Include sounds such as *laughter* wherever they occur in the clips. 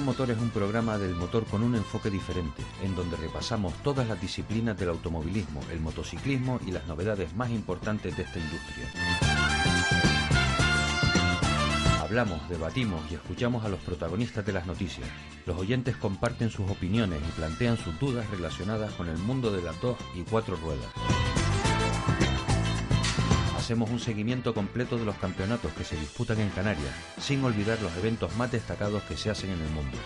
Motor es un programa del motor con un enfoque diferente, en donde repasamos todas las disciplinas del automovilismo, el motociclismo y las novedades más importantes de esta industria. Hablamos, debatimos y escuchamos a los protagonistas de las noticias. Los oyentes comparten sus opiniones y plantean sus dudas relacionadas con el mundo de las dos y cuatro ruedas. Hacemos un seguimiento completo de los campeonatos que se disputan en Canarias, sin olvidar los eventos más destacados que se hacen en el mundo.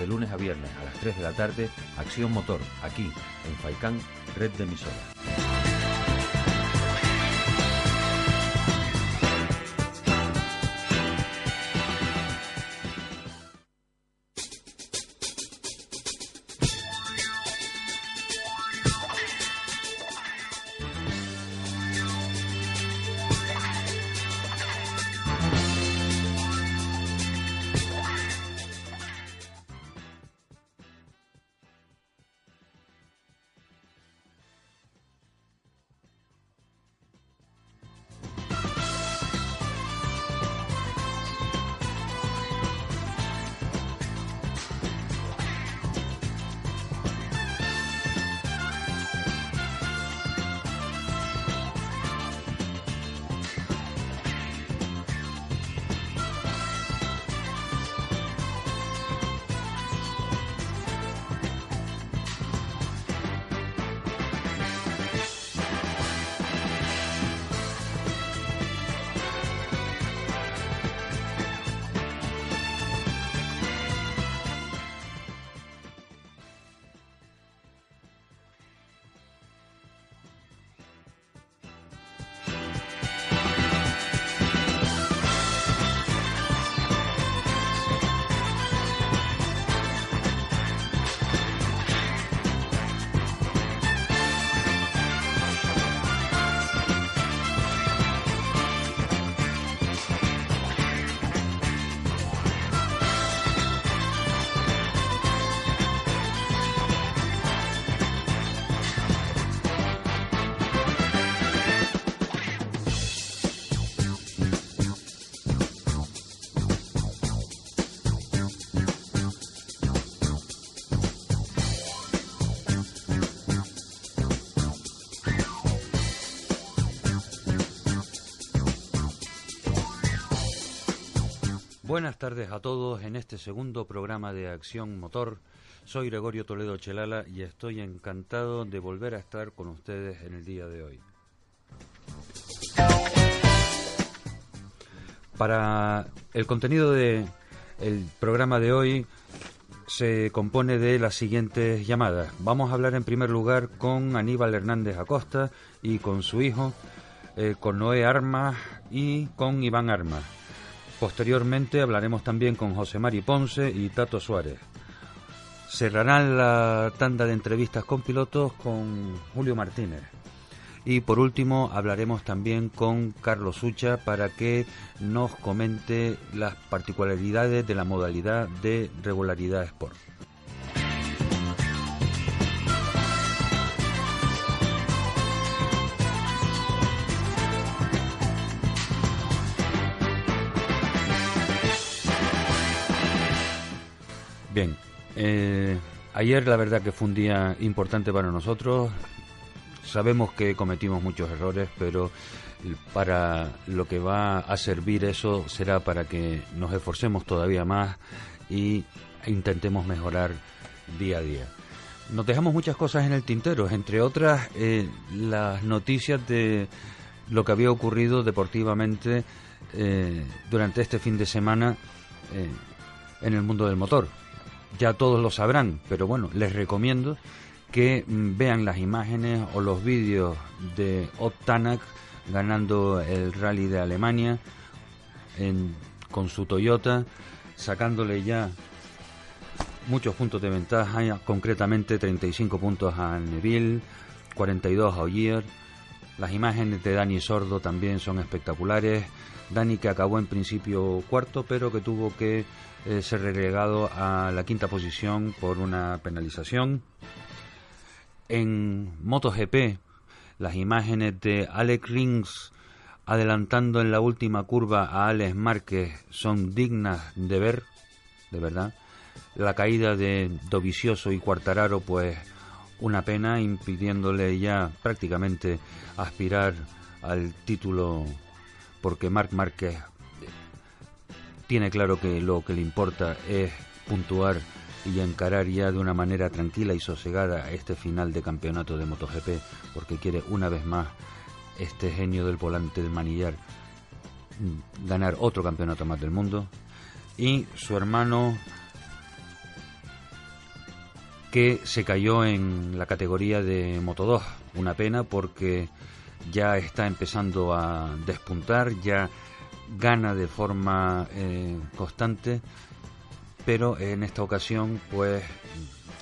De lunes a viernes a las 3 de la tarde, Acción Motor, aquí, en Faicán, red de emisoras. Tardes a todos en este segundo programa de Acción Motor. Soy Gregorio Toledo Chelala y estoy encantado de volver a estar con ustedes en el día de hoy. Para el contenido del programa de hoy se compone de las siguientes llamadas. Vamos a hablar en primer lugar con Aníbal Hernández Acosta y con su hijo, eh, con Noé Armas y con Iván Armas. Posteriormente hablaremos también con José Mari Ponce y Tato Suárez. Cerrarán la tanda de entrevistas con pilotos con Julio Martínez. Y por último hablaremos también con Carlos Sucha para que nos comente las particularidades de la modalidad de regularidad Sport. Bien, eh, ayer la verdad que fue un día importante para nosotros. Sabemos que cometimos muchos errores, pero para lo que va a servir eso será para que nos esforcemos todavía más y intentemos mejorar día a día. Nos dejamos muchas cosas en el tintero, entre otras eh, las noticias de lo que había ocurrido deportivamente eh, durante este fin de semana en el mundo del motor ya todos lo sabrán, pero bueno, les recomiendo que mm, vean las imágenes o los vídeos de Tanak ganando el rally de Alemania con su Toyota, sacándole ya muchos puntos de ventaja, concretamente 35 puntos a Neville, 42 a Ogier. Las imágenes de Dani Sordo también son espectaculares. Dani que acabó en principio cuarto, pero que tuvo que eh, ser relegado a la quinta posición por una penalización. En MotoGP, las imágenes de Alex Rins adelantando en la última curva a Alex Márquez son dignas de ver, de verdad. La caída de Dovicioso y Cuartararo, pues una pena, impidiéndole ya prácticamente aspirar al título, porque Marc Márquez tiene claro que lo que le importa es puntuar y encarar ya de una manera tranquila y sosegada este final de campeonato de MotoGP, porque quiere una vez más este genio del volante del manillar ganar otro campeonato más del mundo. Y su hermano que se cayó en la categoría de Moto 2. Una pena porque ya está empezando a despuntar, ya gana de forma eh, constante, pero en esta ocasión pues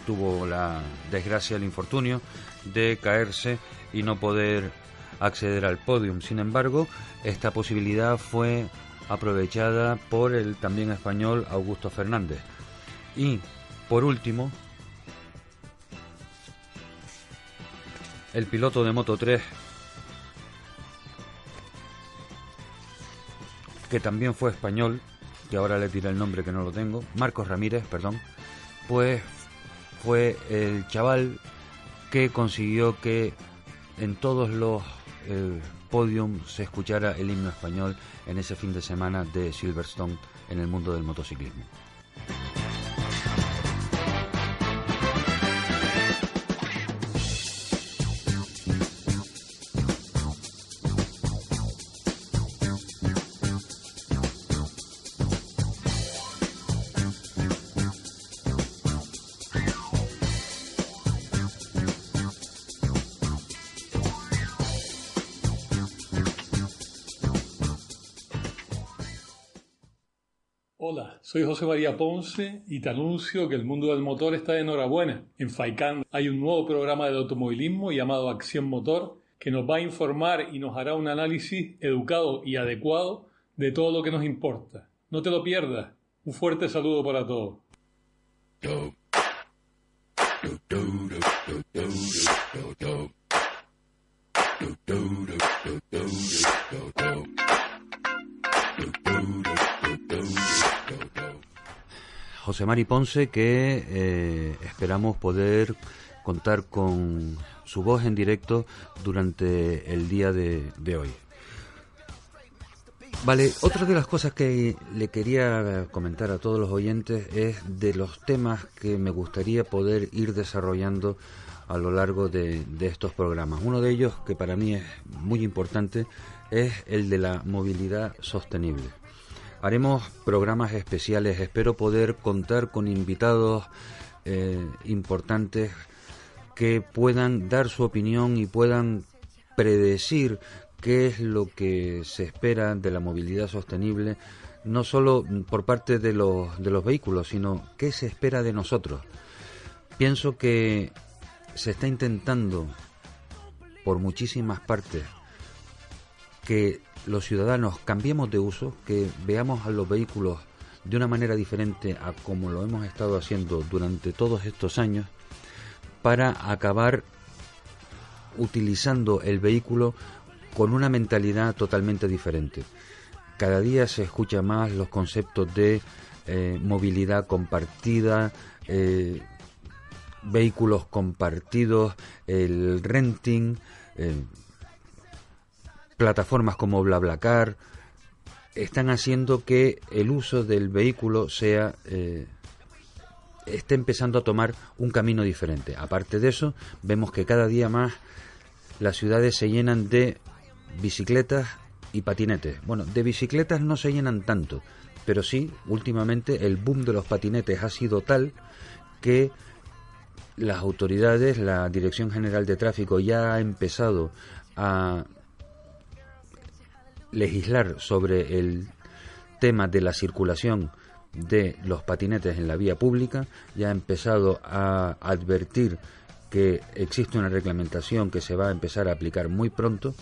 tuvo la desgracia, el infortunio de caerse y no poder acceder al podium. Sin embargo, esta posibilidad fue aprovechada por el también español Augusto Fernández. Y por último, el piloto de Moto 3, que también fue español, que ahora le diré el nombre que no lo tengo, Marcos Ramírez, perdón, pues fue el chaval que consiguió que en todos los eh, se escuchara el himno español en ese fin de semana de Silverstone en el mundo del motociclismo. Soy José María Ponce y te anuncio que el mundo del motor está de enhorabuena. En FAICAN hay un nuevo programa de automovilismo llamado Acción Motor que nos va a informar y nos hará un análisis educado y adecuado de todo lo que nos importa. No te lo pierdas. Un fuerte saludo para todos. José Mari Ponce, que eh, esperamos poder contar con su voz en directo durante el día de, hoy. Vale, otra de las cosas que le quería comentar a todos los oyentes es de los temas que me gustaría poder ir desarrollando a lo largo de, de, estos programas. Uno de ellos, que para mí es muy importante, es el de la movilidad sostenible. Haremos programas especiales, espero poder contar con invitados eh, importantes que puedan dar su opinión y puedan predecir qué es lo que se espera de la movilidad sostenible, no solo por parte de los, de los vehículos, sino qué se espera de nosotros. Pienso que se está intentando por muchísimas partes que los ciudadanos cambiemos de uso, que veamos a los vehículos de una manera diferente a como lo hemos estado haciendo durante todos estos años, para acabar utilizando el vehículo con una mentalidad totalmente diferente. Cada día se escucha más los conceptos de eh, movilidad compartida, eh, vehículos compartidos, el renting, eh, plataformas como BlaBlaCar están haciendo que el uso del vehículo sea eh, esté empezando a tomar un camino diferente. Aparte de eso, vemos que cada día más las ciudades se llenan de bicicletas y patinetes. Bueno, de bicicletas no se llenan tanto, pero sí, últimamente el boom de los patinetes ha sido tal que las autoridades, la Dirección General de Tráfico ya ha empezado a legislar sobre el tema de la circulación de los patinetes en la vía pública, ya ha empezado a advertir que existe una reglamentación que se va a empezar a aplicar muy pronto.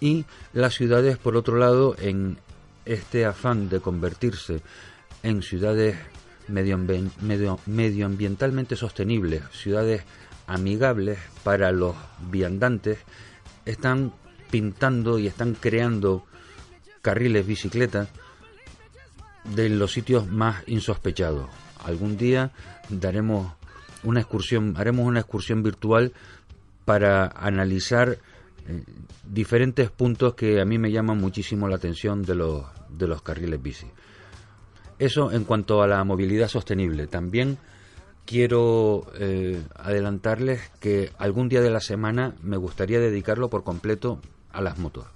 Y las ciudades, por otro lado, en este afán de convertirse en ciudades medioambientalmente sostenibles, ciudades amigables para los viandantes, están pintando y están creando carriles bicicleta de los sitios más insospechados. Algún día daremos una excursión, haremos una excursión virtual para analizar eh, diferentes puntos que a mí me llaman muchísimo la atención de los, de los carriles bici. Eso en cuanto a la movilidad sostenible. También quiero eh, adelantarles que algún día de la semana me gustaría dedicarlo por completo a las motos.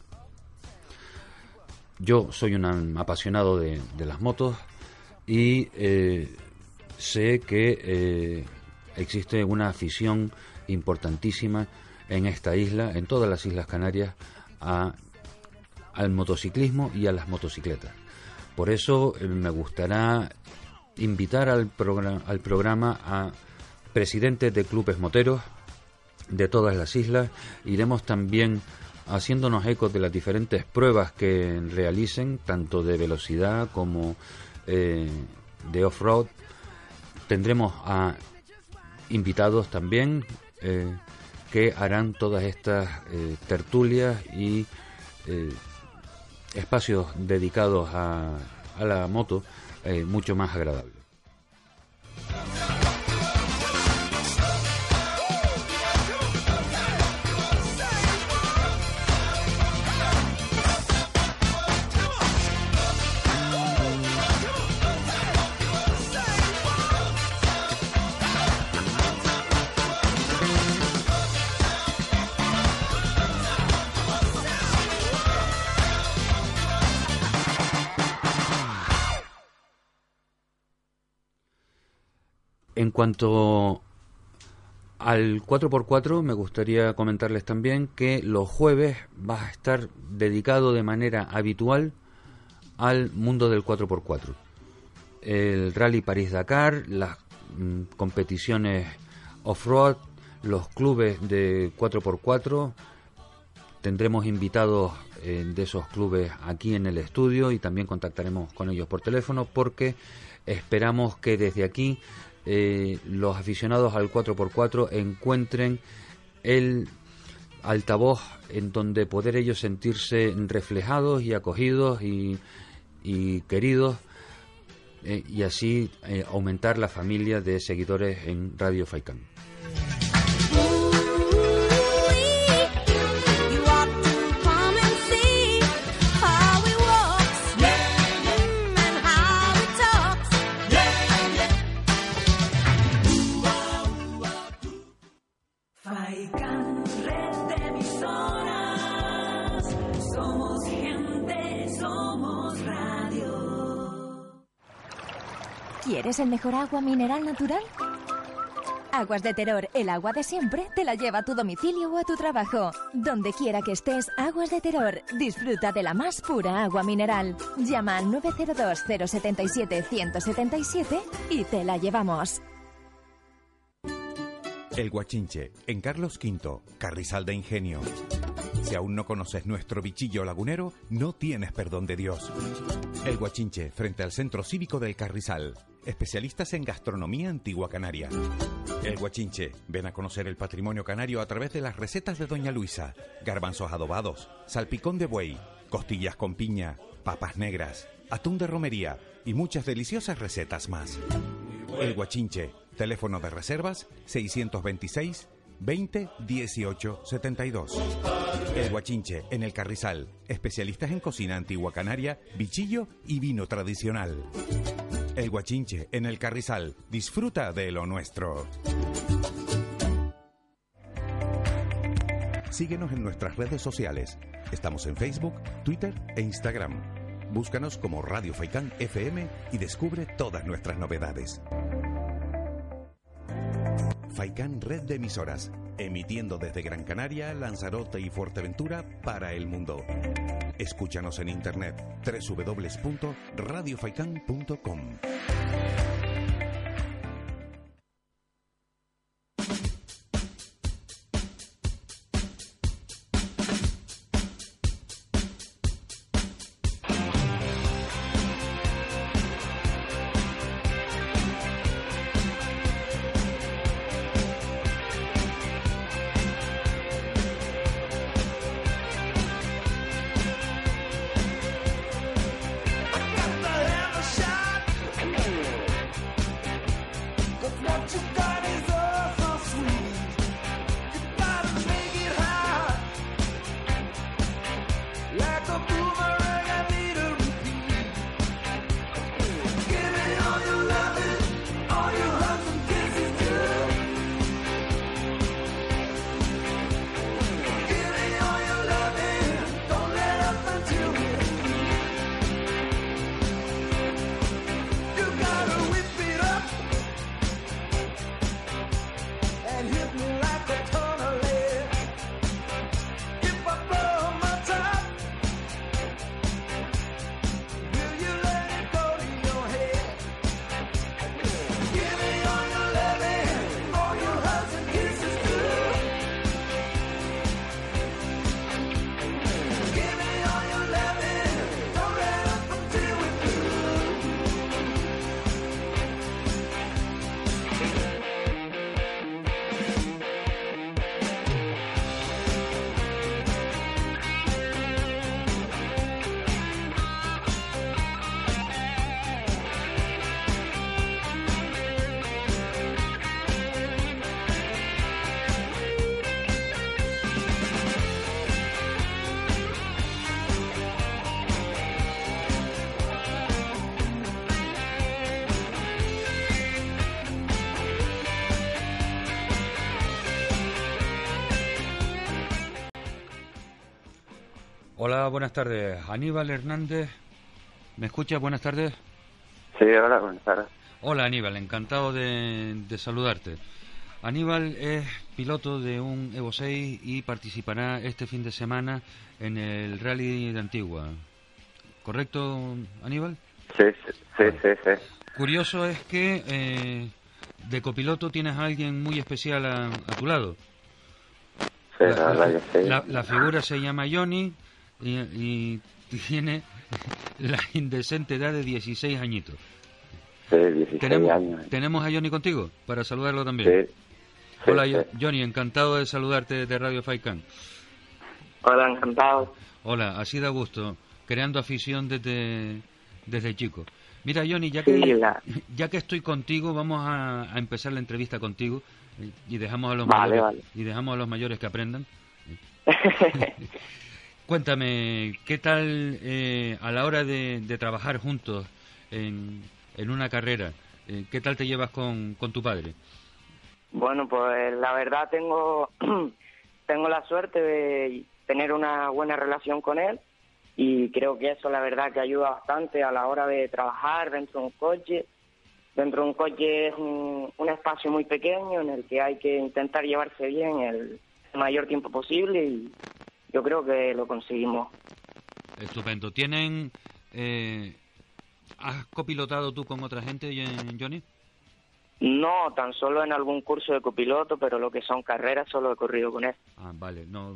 Yo soy un apasionado de, las motos y eh, sé que eh, existe una afición importantísima en esta isla, en todas las Islas Canarias, al motociclismo y a las motocicletas. Por eso eh, me gustará invitar al, al programa a presidentes de clubes moteros de todas las islas. Iremos también haciéndonos ecos de las diferentes pruebas que realicen, tanto de velocidad como eh, de off-road. Tendremos a invitados también eh, que harán todas estas eh, tertulias y espacios dedicados a, a la moto mucho más agradables. Cuanto al 4x4, me gustaría comentarles también que los jueves va a estar dedicado de manera habitual al mundo del 4x4. El Rally París-Dakar, las mm, competiciones off-road, los clubes de 4x4. Tendremos invitados eh, de esos clubes aquí en el estudio y también contactaremos con ellos por teléfono porque esperamos que desde aquí eh, los aficionados al 4x4 encuentren el altavoz en donde poder ellos sentirse reflejados y acogidos y, queridos eh, y así eh, aumentar la familia de seguidores en Radio Faikán. ¿Quieres el mejor agua mineral natural? Aguas de Terror, el agua de siempre, te la lleva a tu domicilio o a tu trabajo. Donde quiera que estés, Aguas de Terror. Disfruta de la más pura agua mineral. Llama al 902-077-177 y te la llevamos. El Guachinche, en Carlos V, Carrizal de Ingenio. Si aún no conoces nuestro bichillo lagunero, no tienes perdón de Dios. El Guachinche, frente al Centro Cívico del Carrizal. Especialistas en gastronomía antigua canaria. El Guachinche, ven a conocer el patrimonio canario a través de las recetas de Doña Luisa. Garbanzos adobados, salpicón de buey, costillas con piña, papas negras, atún de romería y muchas deliciosas recetas más. El Guachinche, teléfono de reservas 626 20 18 72. El Guachinche, en el Carrizal. Especialistas en cocina antigua canaria, bichillo y vino tradicional. El Guachinche, en el Carrizal. Disfruta de lo nuestro. Síguenos en nuestras redes sociales. Estamos en Facebook, Twitter e Instagram. Búscanos como Radio Faicán FM y descubre todas nuestras novedades. Faicán Red de Emisoras, emitiendo desde Gran Canaria, Lanzarote y Fuerteventura para el mundo. Escúchanos en internet www.radiofaikan.com. Hola, buenas tardes. Aníbal Hernández, ¿me escuchas? Buenas tardes. Sí, hola, buenas tardes. Hola Aníbal, encantado de, saludarte. Aníbal es piloto de un Evo 6 y participará este fin de semana en el Rally de Antigua. ¿Correcto, Aníbal? Sí, sí, sí, sí. Curioso es que eh, de copiloto tienes a alguien muy especial a, tu lado. Sí, la, que sí. La, figura se llama Johnny y, tiene la indecente edad de 16 añitos. Sí, 16 ¿Tenemos, años. ¿Tenemos a Johnny contigo para saludarlo también? Sí. Hola Johnny, encantado de saludarte de Radio Faikan. Hola, encantado. Hola, así da gusto, creando afición desde, desde chico. Mira Johnny, ya que, ya que estoy contigo, vamos a, empezar la entrevista contigo y dejamos a los mayores, y dejamos a los mayores que aprendan. *laughs* Cuéntame, ¿qué tal eh, a la hora de, trabajar juntos en, en una carrera? Eh, ¿Qué tal te llevas con, con tu padre? Bueno, pues la verdad tengo, *clears throat* tengo la suerte de tener una buena relación con él y creo que eso la verdad que ayuda bastante a la hora de trabajar dentro de un coche. Dentro de un coche es un, un espacio muy pequeño en el que hay que intentar llevarse bien el mayor tiempo posible y yo creo que lo conseguimos. Estupendo. ¿Tienen... Eh, ¿Has copilotado tú con otra gente, Johnny? No, tan solo en algún curso de copiloto, pero lo que son carreras solo he corrido con él. Ah, vale. No,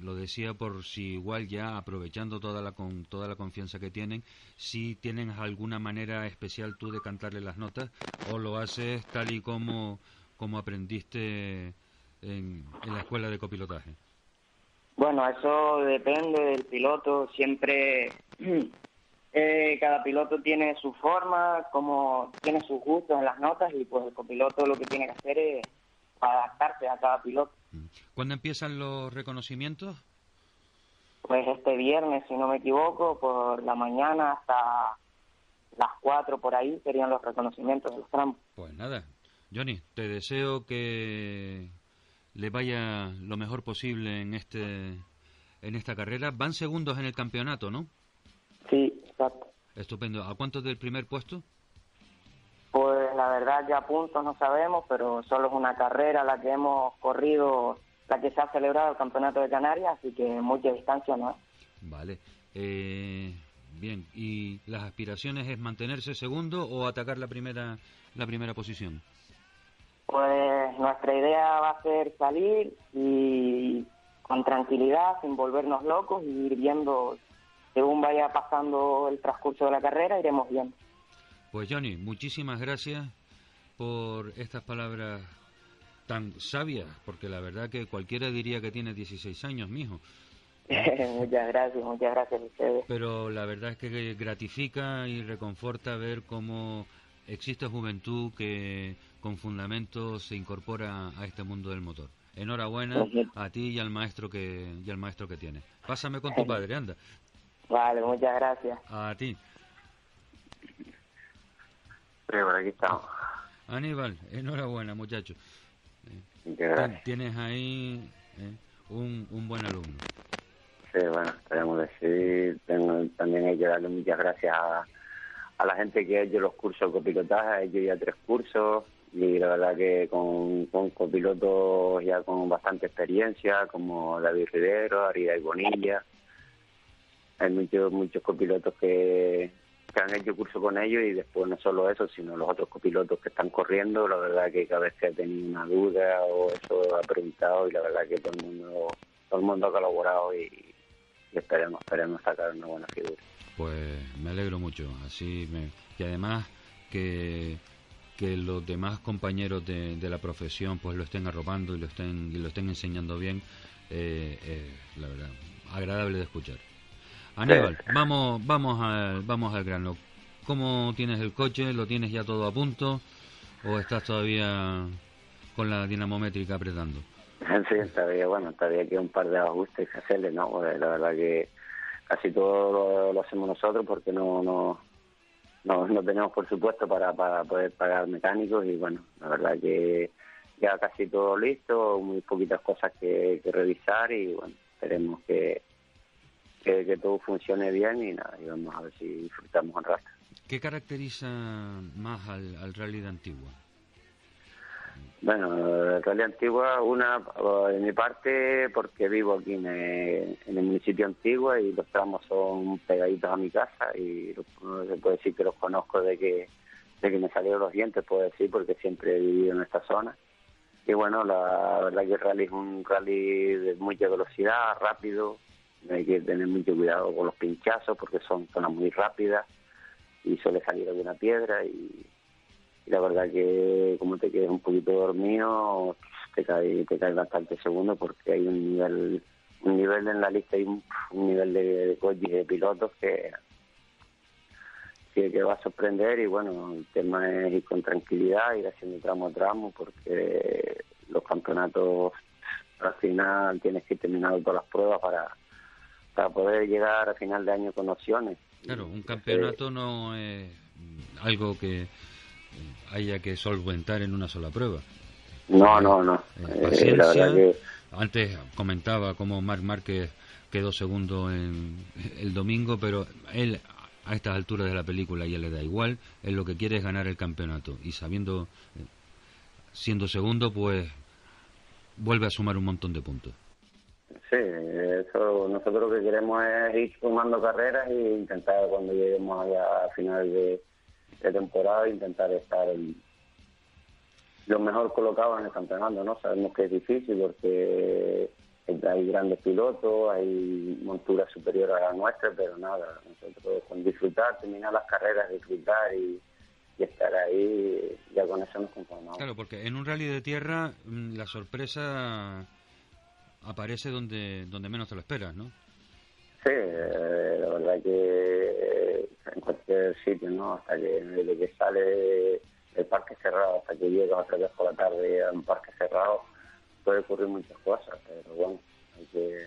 lo decía por si igual ya aprovechando toda la con toda la confianza que tienen, si tienen alguna manera especial tú de cantarle las notas o lo haces tal y como como aprendiste en la escuela de copilotaje. Bueno, eso depende del piloto. Siempre *clears throat* eh, cada piloto tiene su forma, como tiene sus gustos en las notas y pues el copiloto lo que tiene que hacer es adaptarse a cada piloto. Mm. ¿Cuándo empiezan los reconocimientos? Pues este viernes, si no me equivoco, por la mañana hasta las 4 por ahí serían los reconocimientos de los tramos. Pues nada, Johnny, te deseo que le vaya lo mejor posible en este en esta carrera. Van segundos en el campeonato, ¿no? Sí, exacto. Estupendo. ¿A cuánto del primer puesto? Pues la verdad ya puntos no sabemos, pero solo es una carrera la que hemos corrido, la que se ha celebrado el Campeonato de Canarias, así que mucha distancia no Vale. Eh, bien, ¿y las aspiraciones es mantenerse segundo o atacar la primera la primera posición? Pues nuestra idea va a ser salir y con tranquilidad, sin volvernos locos y ir viendo, según vaya pasando el transcurso de la carrera, iremos viendo. Pues Johnny, muchísimas gracias por estas palabras tan sabias, porque la verdad que cualquiera diría que tiene 16 años, mijo. *laughs* muchas gracias, muchas gracias a ustedes. Pero la verdad es que gratifica y reconforta ver cómo existe juventud que con fundamento se incorpora a este mundo del motor. Enhorabuena a ti y al maestro que y al maestro que tiene. Pásame con tu padre, anda. Vale, muchas gracias. A ti. Sí, por aquí estamos. Aníbal, enhorabuena, muchacho. Tienes ahí eh, un, un buen alumno. Sí, bueno, esperemos decir. Tengo, también hay que darle muchas gracias a, a la gente que ha hecho los cursos de copilotaje. He hecho ya tres cursos y la verdad que con, con copilotos ya con bastante experiencia, como David Rivero, Arida y Bonilla. Hay muchos, muchos copilotos que, que han hecho curso con ellos y después no solo eso, sino los otros copilotos que están corriendo. La verdad que cada vez que ha tenido una duda o eso ha preguntado y la verdad que todo el mundo, todo el mundo ha colaborado y, esperemos, esperemos sacar una buena figura. Pues me alegro mucho, así me, y además que que los demás compañeros de, la profesión pues lo estén arropando y lo estén y lo estén enseñando bien eh, eh, la verdad agradable de escuchar. Aníbal vamos vamos al vamos al grano. Cómo tienes el coche lo tienes ya todo a punto o estás todavía con la dinamométrica apretando *laughs* sí todavía bueno todavía queda un par de ajustes que hacerle no la verdad que casi todo lo hacemos nosotros porque no no no, no tenemos por supuesto para, para poder pagar mecánicos y bueno, la verdad que ya casi todo listo, muy poquitas cosas que, revisar y bueno, esperemos que, que, todo funcione bien y nada, y vamos a ver si disfrutamos un rato. ¿Qué caracteriza más al, al rally de Antigua? Bueno, el rally Antigua, una de mi parte, porque vivo aquí en el, municipio Antigua y los tramos son pegaditos a mi casa y se puede decir que los conozco de que, de que me salieron los dientes, puedo decir, porque siempre he vivido en esta zona. Y bueno, la verdad que el rally es un rally de mucha velocidad, rápido, hay que tener mucho cuidado con los pinchazos porque son zonas muy rápidas y suele salir alguna piedra y, la verdad que como te quedes un poquito dormido te cae, te cae bastante segundo porque hay un nivel un nivel en la lista y un, nivel de, de coches y de pilotos que, que, que va a sorprender y bueno el tema es ir con tranquilidad ir haciendo tramo a tramo porque los campeonatos al final tienes que terminar todas las pruebas para para poder llegar a final de año con opciones. Claro, un campeonato no es algo que haya que solventar en una sola prueba. No, no, no. Eh, eh, antes comentaba cómo Marc Márquez quedó segundo en el domingo, pero él a estas alturas de la película ya le da igual, él lo que quiere es ganar el campeonato y sabiendo, eh, siendo segundo, pues vuelve a sumar un montón de puntos. Sí, eso nosotros lo que queremos es ir sumando carreras e intentar cuando lleguemos allá a final de, temporada intentar estar lo mejor colocado en el campeonato, ¿no? Sabemos que es difícil porque hay grandes pilotos, hay monturas superiores a la nuestra, pero nada, nosotros con disfrutar, terminar las carreras, disfrutar y, y estar ahí, ya con eso nos conformamos. Claro, porque en un rally de tierra mm, la sorpresa aparece donde, donde menos te lo esperas, ¿no? Sí, eh, la verdad que eh, en cualquier sitio, ¿no? Hasta que desde que sale del parque cerrado hasta que llega otra vez por la tarde a un parque cerrado, puede ocurrir muchas cosas, pero bueno, hay que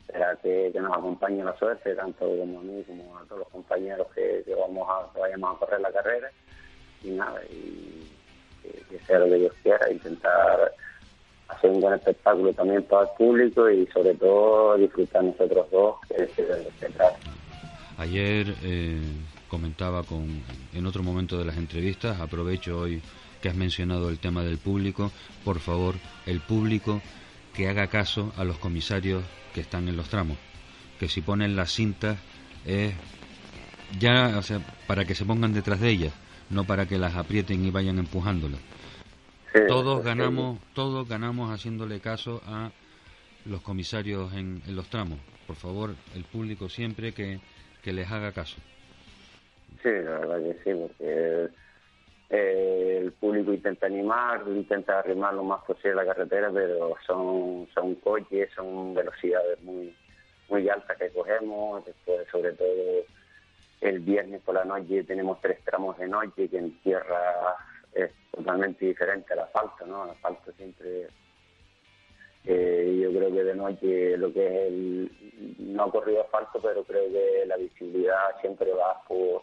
esperar que, nos acompañe la suerte, tanto como a mí como a todos los compañeros que, vamos a, vayamos a correr la carrera y nada, y que sea lo que Dios quiera, intentar hacer un buen espectáculo también para el público y sobre todo disfrutar nosotros dos, que es de Ayer eh, comentaba con, en otro momento de las entrevistas, aprovecho hoy que has mencionado el tema del público, por favor, el público que haga caso a los comisarios que están en los tramos, que si ponen las cintas es ya, o sea, para que se pongan detrás de ellas, no para que las aprieten y vayan empujándolas todos ganamos, todos ganamos haciéndole caso a los comisarios en, los tramos. Por favor, el público siempre que, les haga caso. Sí, la verdad que sí, porque eh, el público intenta animar, intenta arrimar lo más posible la carretera, pero son, son coches, son velocidades muy muy altas que cogemos, después sobre todo el viernes por la noche tenemos tres tramos de noche que en tierra es totalmente diferente al asfalto, ¿no? El asfalto siempre, eh, yo creo que de noche lo que es el, no ha corrido asfalto, pero creo que la visibilidad siempre va por,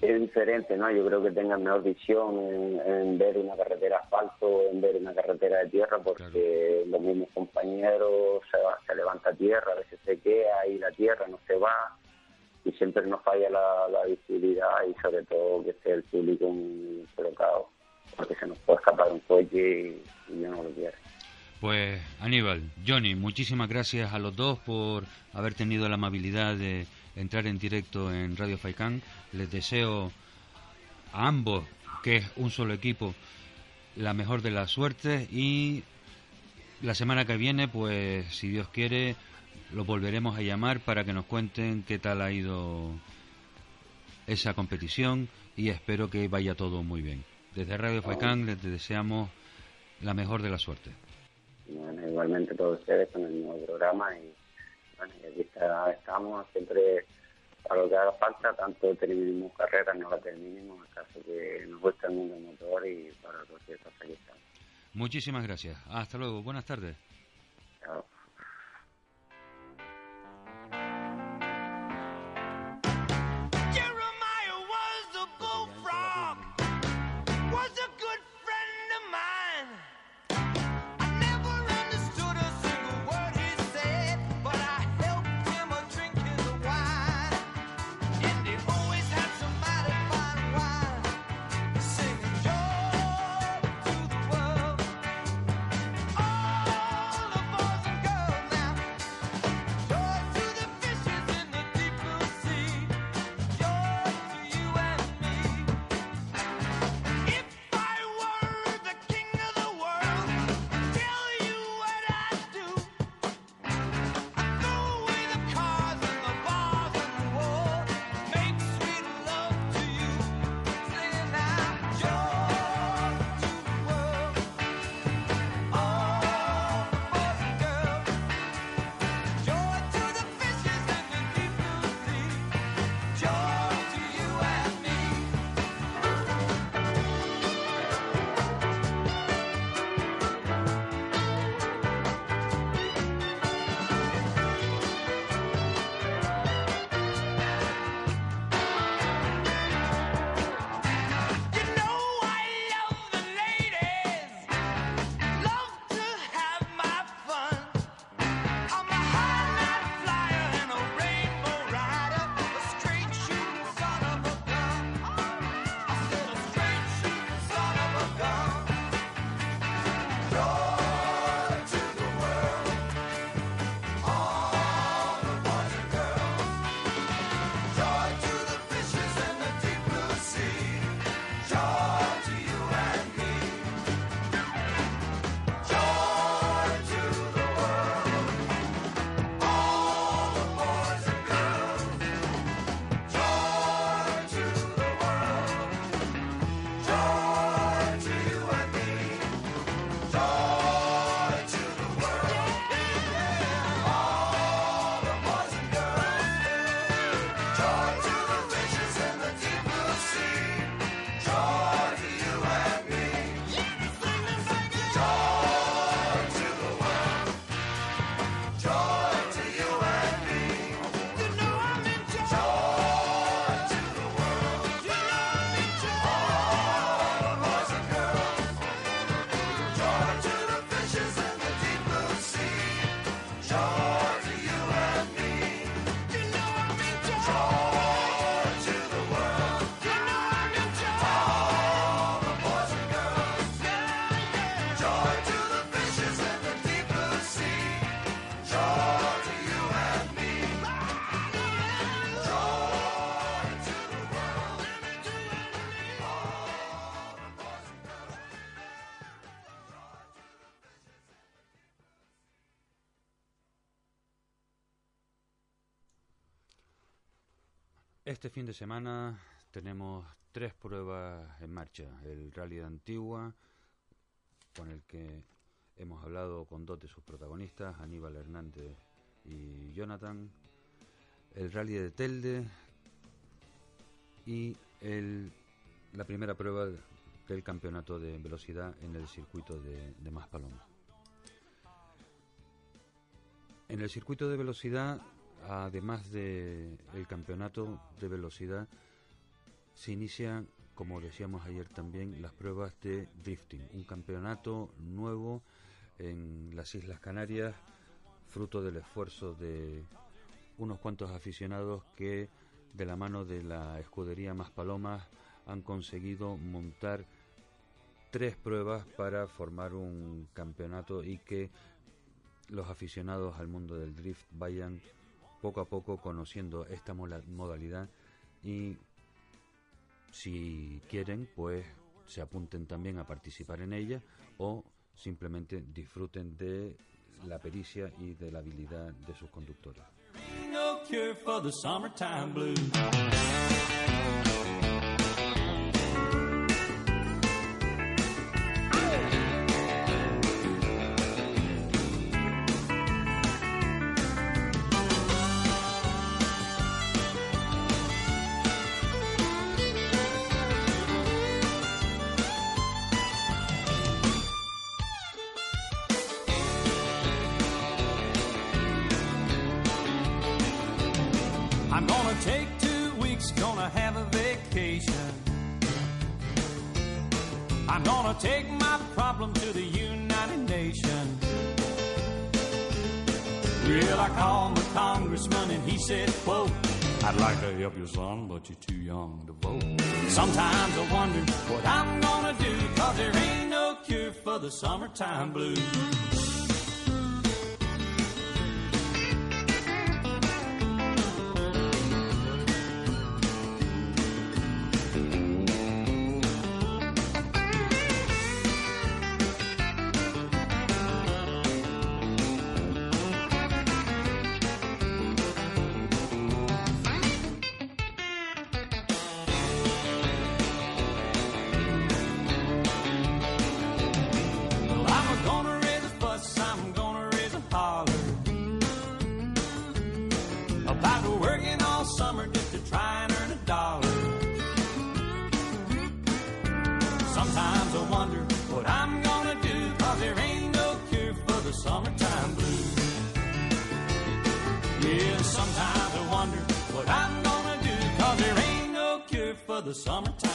es diferente, ¿no? Yo creo que tengan mejor visión en, ver una carretera asfalto, en ver una carretera de tierra, porque los mismos compañeros se, se levanta tierra, a veces se queda y la tierra no se va y siempre nos falla la, visibilidad y sobre todo que esté el público colocado, porque se nos puede escapar un coche y, yo no lo quiero. Pues Aníbal, Johnny, muchísimas gracias a los dos por haber tenido la amabilidad de entrar en directo en Radio Faicán. Les deseo a ambos, que es un solo equipo, la mejor de las suertes y la semana que viene, pues si Dios quiere, los volveremos a llamar para que nos cuenten qué tal ha ido esa competición y espero que vaya todo muy bien. Desde Radio Faicán les deseamos la mejor de la suerte. Bueno, igualmente todos ustedes con el nuevo programa y bueno, aquí estamos siempre para lo que haga falta, tanto terminemos carreras, no la terminemos, en caso que nos guste el mundo motor y para cualquier cosa que estamos. Muchísimas gracias. Hasta luego. Buenas tardes. Chao. Este fin de semana tenemos tres pruebas en marcha. El Rally de Antigua, con el que hemos hablado con dos de sus protagonistas, Aníbal Hernández y Jonathan. El Rally de Telde y el, la primera prueba del campeonato de velocidad en el circuito de, de Maspalomas. En el circuito de velocidad, además del el campeonato de velocidad, se inician, como decíamos ayer también, las pruebas de drifting, un campeonato nuevo en las Islas Canarias, fruto del esfuerzo de unos cuantos aficionados que, de la mano de la escudería Más Palomas, han conseguido montar tres pruebas para formar un campeonato y que los aficionados al mundo del drift vayan poco a poco conociendo esta modalidad y si quieren pues se apunten también a participar en ella o simplemente disfruten de la pericia y de la habilidad de sus conductores. take my problem to the United Nations. Well, I called my congressman and he said, quote, I'd like to help you, son, but you're too young to vote. Sometimes I wonder what I'm gonna do, cause there ain't no cure for the summertime blues. summertime.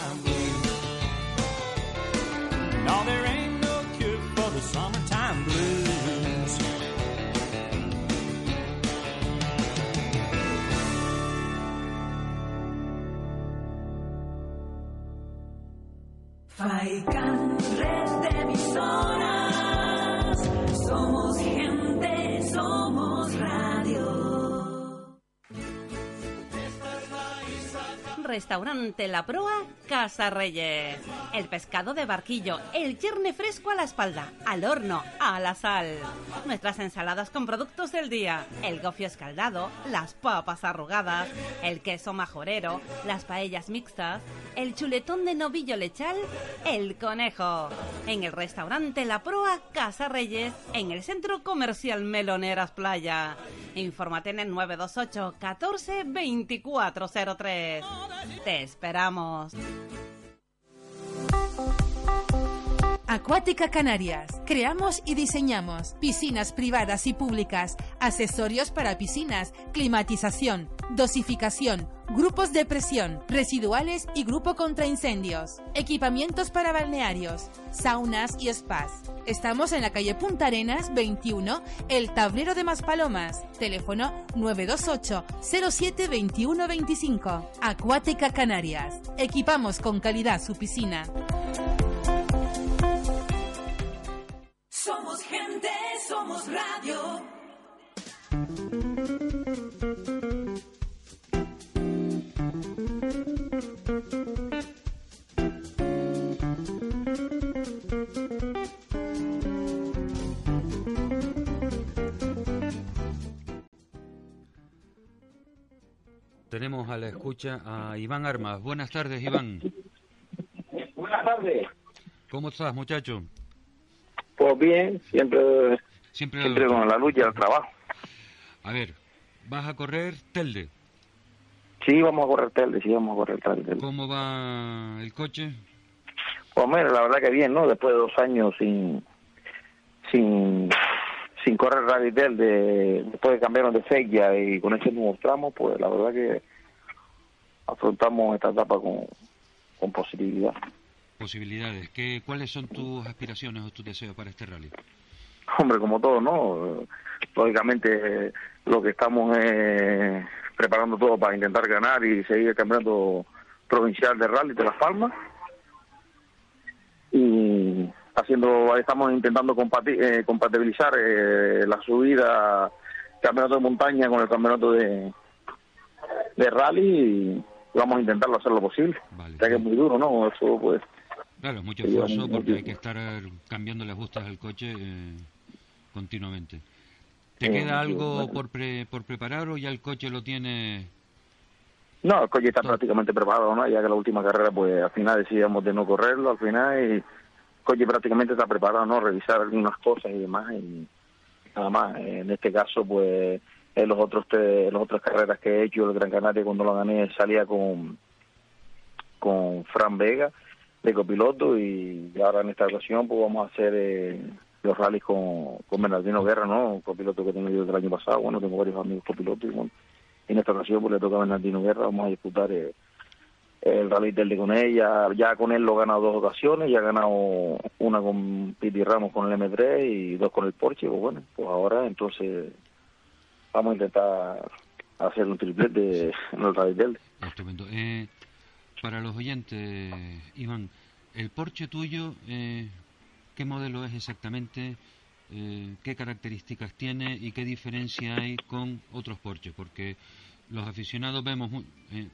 Restaurante La Proa, Casa Reyes. El pescado de barquillo, el chirne fresco a la espalda, al horno, a la sal. Nuestras ensaladas con productos del día, el gofio escaldado, las papas arrugadas, el queso majorero, las paellas mixtas, el chuletón de novillo lechal, el conejo. En el restaurante La Proa, Casa Reyes, en el centro comercial Meloneras Playa. Infórmate en el 928 14 2403. Te esperamos. Música Acuática Canarias. Creamos y diseñamos piscinas privadas y públicas, accesorios para piscinas, climatización, dosificación, grupos de presión, residuales y grupo contra incendios, equipamientos para balnearios, saunas y spas. Estamos en la calle Punta Arenas 21, El Tablero de Maspalomas. Teléfono 928 07 21 25. Acuática Canarias. Equipamos con calidad su piscina. Somos gente, somos radio. tenemos a la escucha a Iván Armas. Buenas tardes, Iván. Buenas tardes. ¿Cómo estás, muchacho? Pues bien, siempre, Siempre, siempre con la lucha, el trabajo. A ver, ¿vas a correr Telde? Sí, vamos a correr telde, sí, vamos a correr telde. ¿Cómo va el coche? Pues mira, la verdad que bien, ¿no? Después de dos años sin sin sin correr Rally Del, de, después de cambiarnos de fecha y con este nuevo tramo, pues la verdad que afrontamos esta etapa con, con posibilidad. Posibilidades. ¿Qué, ¿Cuáles son tus aspiraciones o tus deseos para este rally? Hombre, como todo, ¿no? Lógicamente, lo que estamos eh, preparando todo para intentar ganar y seguir el campeonato provincial de rally de Las Palmas. Y haciendo, estamos intentando compati- eh, compatibilizar eh, la subida campeonato de montaña con el campeonato de, de rally y vamos a intentarlo hacer lo posible. Ya que es muy duro, ¿no? Eso pues Claro, mucho esfuerzo porque hay que estar eh, cambiando las bustas al coche eh, continuamente. ¿Te Sí, queda algo bueno. por, pre- por preparar o ya el coche lo tiene? No, el coche está prácticamente preparado, ¿no? Ya que la última carrera, pues al final decidimos de no correrlo, al final, y el coche prácticamente está preparado, ¿no? Revisar algunas cosas y demás, y nada más. En este caso, pues, en los otros tres, las otras carreras que he hecho, el Gran Canaria, cuando lo gané, salía con, con Fran Vega, de copiloto, y ahora en esta ocasión, pues vamos a hacer eh, los rallies con, con Bernardino Guerra, ¿no? Un copiloto que tengo yo desde el año pasado, bueno, tengo varios amigos copilotos, y bueno, en esta ocasión pues le toca a Bernardino Guerra, vamos a disputar eh, el rally del con él, ya, ya con él lo ha ganado dos ocasiones, ya ha ganado una con Piti Ramos con el M3 y dos con el Porsche, pues bueno, pues ahora entonces vamos a intentar hacer un triplete en el rally del. Estupendo. Eh, para los oyentes, Iván, el Porsche tuyo, eh, ¿qué modelo es exactamente? Eh, ¿Qué características tiene y qué diferencia hay con otros Porsches? Porque los aficionados vemos eh,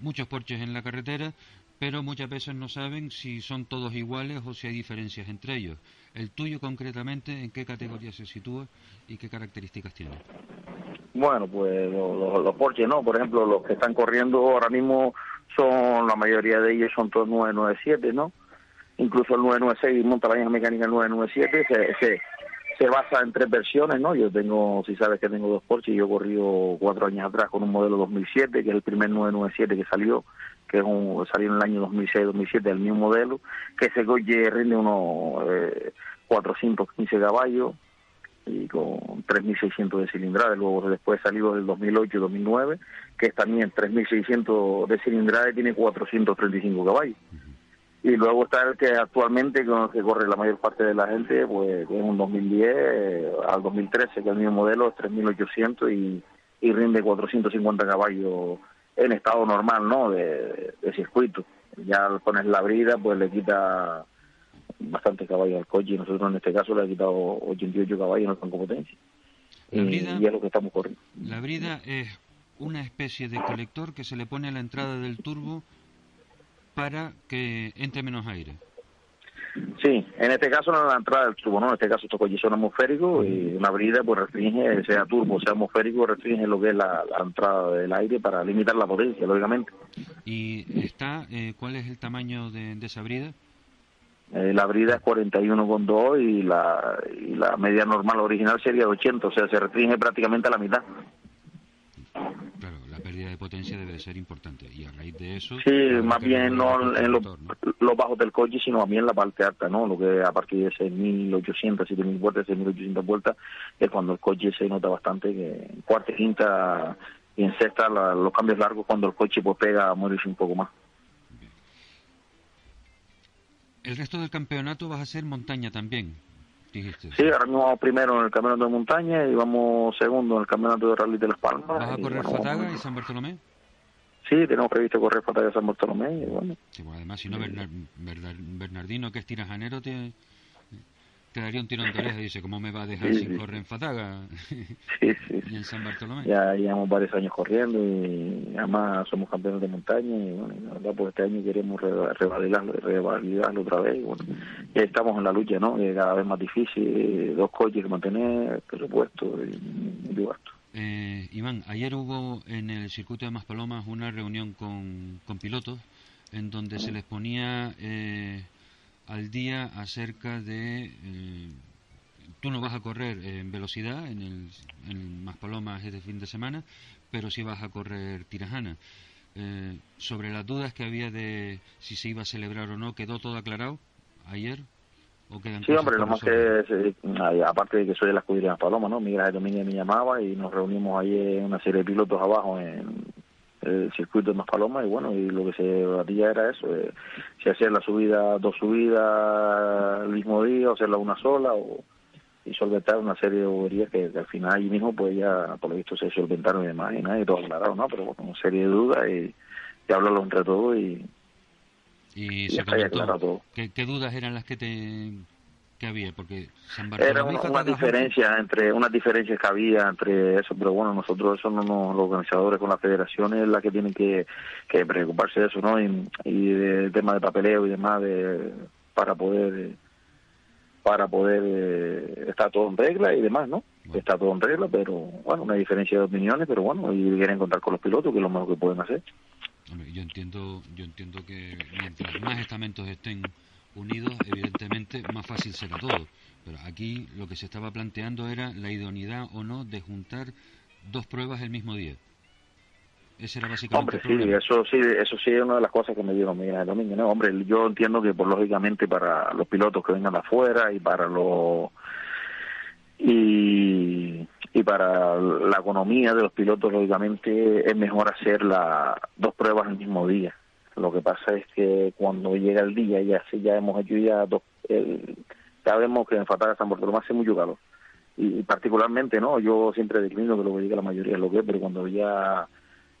muchos Porsches en la carretera, pero muchas veces no saben si son todos iguales o si hay diferencias entre ellos. El tuyo concretamente, ¿en qué categoría se sitúa y qué características tiene? Bueno, pues los, los, los Porsche, ¿no? Por ejemplo, los que están corriendo ahora mismo son, la mayoría de ellos son todos 997, ¿no? Incluso el 996 monta la misma mecánica el 997, se, se, se basa en tres versiones, ¿no? Yo tengo, si sabes que tengo dos Porsche, yo he corrido cuatro años atrás con un modelo 2007, que es el primer 997 que salió, que es un, salió en el año 2006-2007, el mismo modelo, que ese coche rinde unos eh, 415 caballos, y con 3.600 de cilindrada. Luego después salió el 2008-2009, que es también 3.600 de cilindrada y tiene 435 caballos. Y luego está el que actualmente con el que corre la mayor parte de la gente, pues es un 2010 eh, al 2013, que es el mismo modelo, es 3.800 y, y rinde 450 caballos en estado normal, ¿no? De, de circuito. Ya al poner la brida, pues le quita bastante caballos al coche y nosotros en este caso le ha quitado 88 caballos en el banco potencia. La Y, brida- y es lo que estamos corriendo. La brida es una especie de colector que se le pone a la entrada del turbo para que entre menos aire. Sí, en este caso no es la entrada del turbo, ¿no? En este caso estos coches son atmosféricos y una brida pues restringe, sea turbo, sea atmosférico, restringe lo que es la, la entrada del aire para limitar la potencia, lógicamente. ¿Y está, eh, cuál es el tamaño de, de esa brida? Eh, la brida es 41,2 y la, y la media normal original sería de 80, o sea, se restringe prácticamente a la mitad. Pérdida de potencia debe de ser importante y a raíz de eso... Sí, más bien no en los, motor, ¿no? los bajos del coche, sino más bien la parte alta, ¿no? Lo que a partir de 6.800, 7.000 vueltas, 6.800 vueltas, es cuando el coche se nota bastante que en cuarta, quinta y en sexta la- los cambios largos cuando el coche pues pega a morirse un poco más. El resto del campeonato vas a ser montaña también, dijiste. Sí, ahora mismo vamos primero en el campeonato de montaña y vamos segundo en el campeonato de rally de Las Palmas. ¿Vas a y, correr bueno, Fataga y San Bartolomé? Sí, tenemos previsto correr Fataga San Bartolomé y bueno, Sí, bueno, además, si no, Bernar- Bernar- Bernardino, que es tirajanero, te, te daría un tirón de oreja y dice, ¿cómo me va a dejar Sí, sin sí. correr en Fataga sí, sí. *laughs* y en San Bartolomé? Ya llevamos varios años corriendo y además somos campeones de montaña y bueno, y la verdad pues este año queremos re- revalidarlo, revalidarlo otra vez y bueno, ya estamos en la lucha, ¿no? Que cada vez más difícil, dos coches que mantener, presupuesto y, y gasto. Eh, Iván, ayer hubo en el circuito de Maspalomas una reunión con, con pilotos en donde se les ponía eh, al día acerca de... eh, tú no vas a correr en velocidad en el en Maspalomas este fin de semana, pero sí vas a correr tirajana. Eh, sobre las dudas que había de si se iba a celebrar o no, ¿quedó todo aclarado ayer? ¿O quedan Sí, hombre, nomás resolver? que, aparte de que soy de la escudería de Paloma, ¿no? Miguel Domínguez me llamaba y nos reunimos en una serie de pilotos abajo en el circuito de Maspalomas y bueno, y lo que se debatía era eso, eh, si hacer la subida, dos subidas el mismo día o hacerla una sola o y solventar una serie de boberías que, que al final allí mismo pues ya por lo visto se solventaron y demás y nada, y todo aclarado, ¿no? Pero bueno, una serie de dudas y, y hablarlo entre todos y, Y y se comentó. todo. ¿Qué, qué dudas eran las que te que había? Porque San Era Bartolomé una, fue una Cartagena. diferencia entre unas diferencias que había entre eso, pero bueno, nosotros eso no nos, los organizadores con las federaciones es la que tienen que, que preocuparse de eso, ¿no? Y, y del tema de papeleo y demás de para poder para poder eh, estar todo en regla y demás, ¿no? Está todo en regla, pero bueno, una diferencia de opiniones, pero bueno, y quieren contar con los pilotos, que es lo mejor que pueden hacer. Yo entiendo, yo entiendo que mientras más estamentos estén unidos, evidentemente más fácil será todo. Pero aquí lo que se estaba planteando era la idoneidad o no de juntar dos pruebas el mismo día. Ese era básicamente Hombre, el sí, eso sí, eso sí es una de las cosas que me dieron Miguel Domingo, ¿no? Hombre, yo entiendo que, por lógicamente, para los pilotos que vengan de afuera y para los y, y para la economía de los pilotos, lógicamente, es mejor hacer las dos pruebas el mismo día. Lo que pasa es que cuando llega el día, ya sí, ya hemos hecho ya dos, sabemos que en Fataga San Bartolomé hace mucho calor. Y, particularmente, ¿no? Yo siempre declino que lo que diga la mayoría es lo que es, pero cuando ya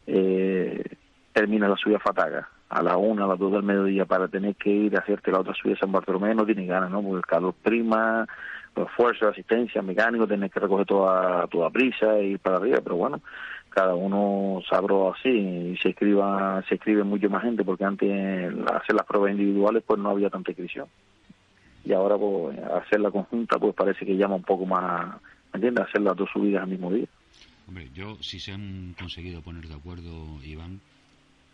eh, termina la subida Fataga a la una, a las dos del mediodía para tener que ir a hacerte la otra subida San Bartolomé no tiene ganas, ¿no? Porque el calor prima, pues fuerza, asistencia, mecánico, tener que recoger toda, toda prisa y ir para arriba, pero bueno, cada uno sabrá así y se escriba, se escribe mucho más gente porque antes hacer las pruebas individuales pues no había tanta inscripción. Y ahora pues hacer la conjunta pues parece que llama un poco más, ¿me entiendes? Hacer las dos subidas al mismo día. Hombre, yo si se han conseguido poner de acuerdo, Iván,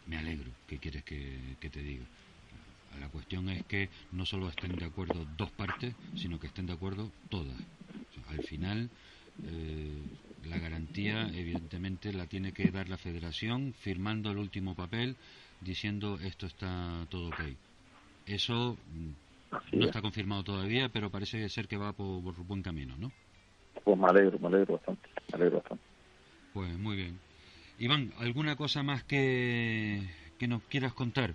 me alegro. ¿Qué quieres que, te diga? La cuestión es que no solo estén de acuerdo dos partes, sino que estén de acuerdo todas. Al final, eh, la garantía, evidentemente, la tiene que dar la federación firmando el último papel diciendo esto está todo ok. Eso mm, Así no es. está confirmado todavía, pero parece ser que va por, por buen camino, ¿no? Pues me alegro, me alegro bastante, me alegro bastante. Pues muy bien. Iván, ¿alguna cosa más que, que nos quieras contar?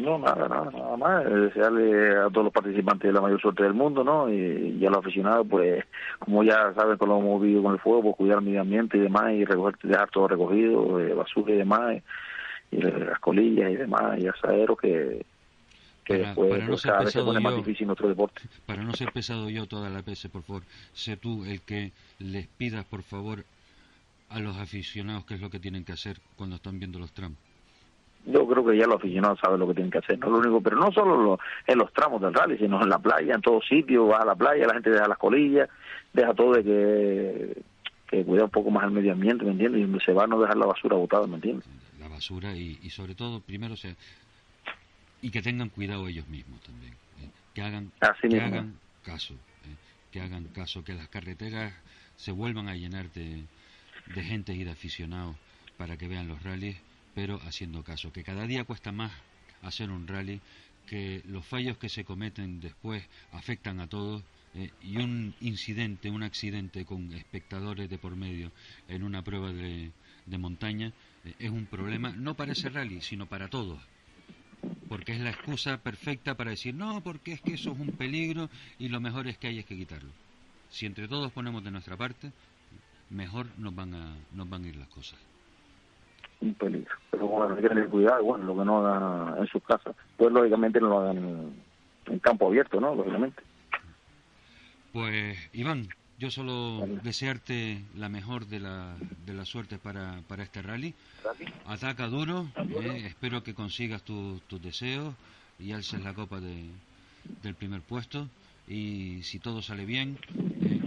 No, nada, nada, nada más. Desearle a todos los participantes la mayor suerte del mundo, ¿no? Y, y a los aficionados, pues, como ya saben que lo hemos vivido con el fuego, pues cuidar el medio ambiente y demás, y recoger, dejar todo recogido, eh, basura y demás, y, y las colillas y demás, y asaderos que, que Para- después para no pues, ser cada vez se pone más yo- difícil nuestro deporte. Para no ser pesado yo toda la PS, por favor, sé tú el que les pidas, por favor, a los aficionados qué es lo que tienen que hacer cuando están viendo los tramos. Yo creo que ya los aficionados saben lo que tienen que hacer, no lo único, pero no solo lo- en los tramos del rally, sino en la playa, en todos sitios, va a la playa, la gente deja las colillas, deja todo de que, que cuida un poco más el medio ambiente, ¿me entiendes? Y donde se va no dejar la basura botada, ¿me entiendes? La basura y, y sobre todo, primero, o sea, y que tengan cuidado ellos mismos también. ¿eh? Que hagan, Así que hagan caso, ¿eh? que hagan caso, que las carreteras se vuelvan a llenar de, de gente y de aficionados para que vean los rallies, pero haciendo caso, que cada día cuesta más hacer un rally, que los fallos que se cometen después afectan a todos eh, y un incidente, un accidente con espectadores de por medio en una prueba de, montaña eh, es un problema no para ese rally, sino para todos. Porque es la excusa perfecta para decir, no, porque es que eso es un peligro y lo mejor es que hay es que quitarlo. Si entre todos ponemos de nuestra parte, mejor nos van a, nos van a ir las cosas. Un peligro. Pero bueno, hay que tener cuidado, bueno, lo que no hagan en sus casas, pues lógicamente no lo hagan en, en campo abierto, ¿no? Lógicamente. Pues Iván, yo solo desearte la mejor de la, de la suerte para, para este rally. Ataca duro, eh, espero que consigas tu- tus deseos y alces la copa de, del primer puesto. Y si todo sale bien, eh,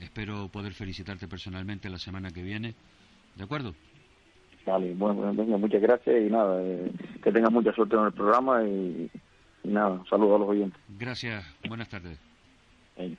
espero poder felicitarte personalmente la semana que viene. ¿De acuerdo? Vale, bueno, venga, muchas gracias y nada, eh, que tengas mucha suerte en el programa y, y nada, saludos a los oyentes. Gracias, buenas tardes. Venga.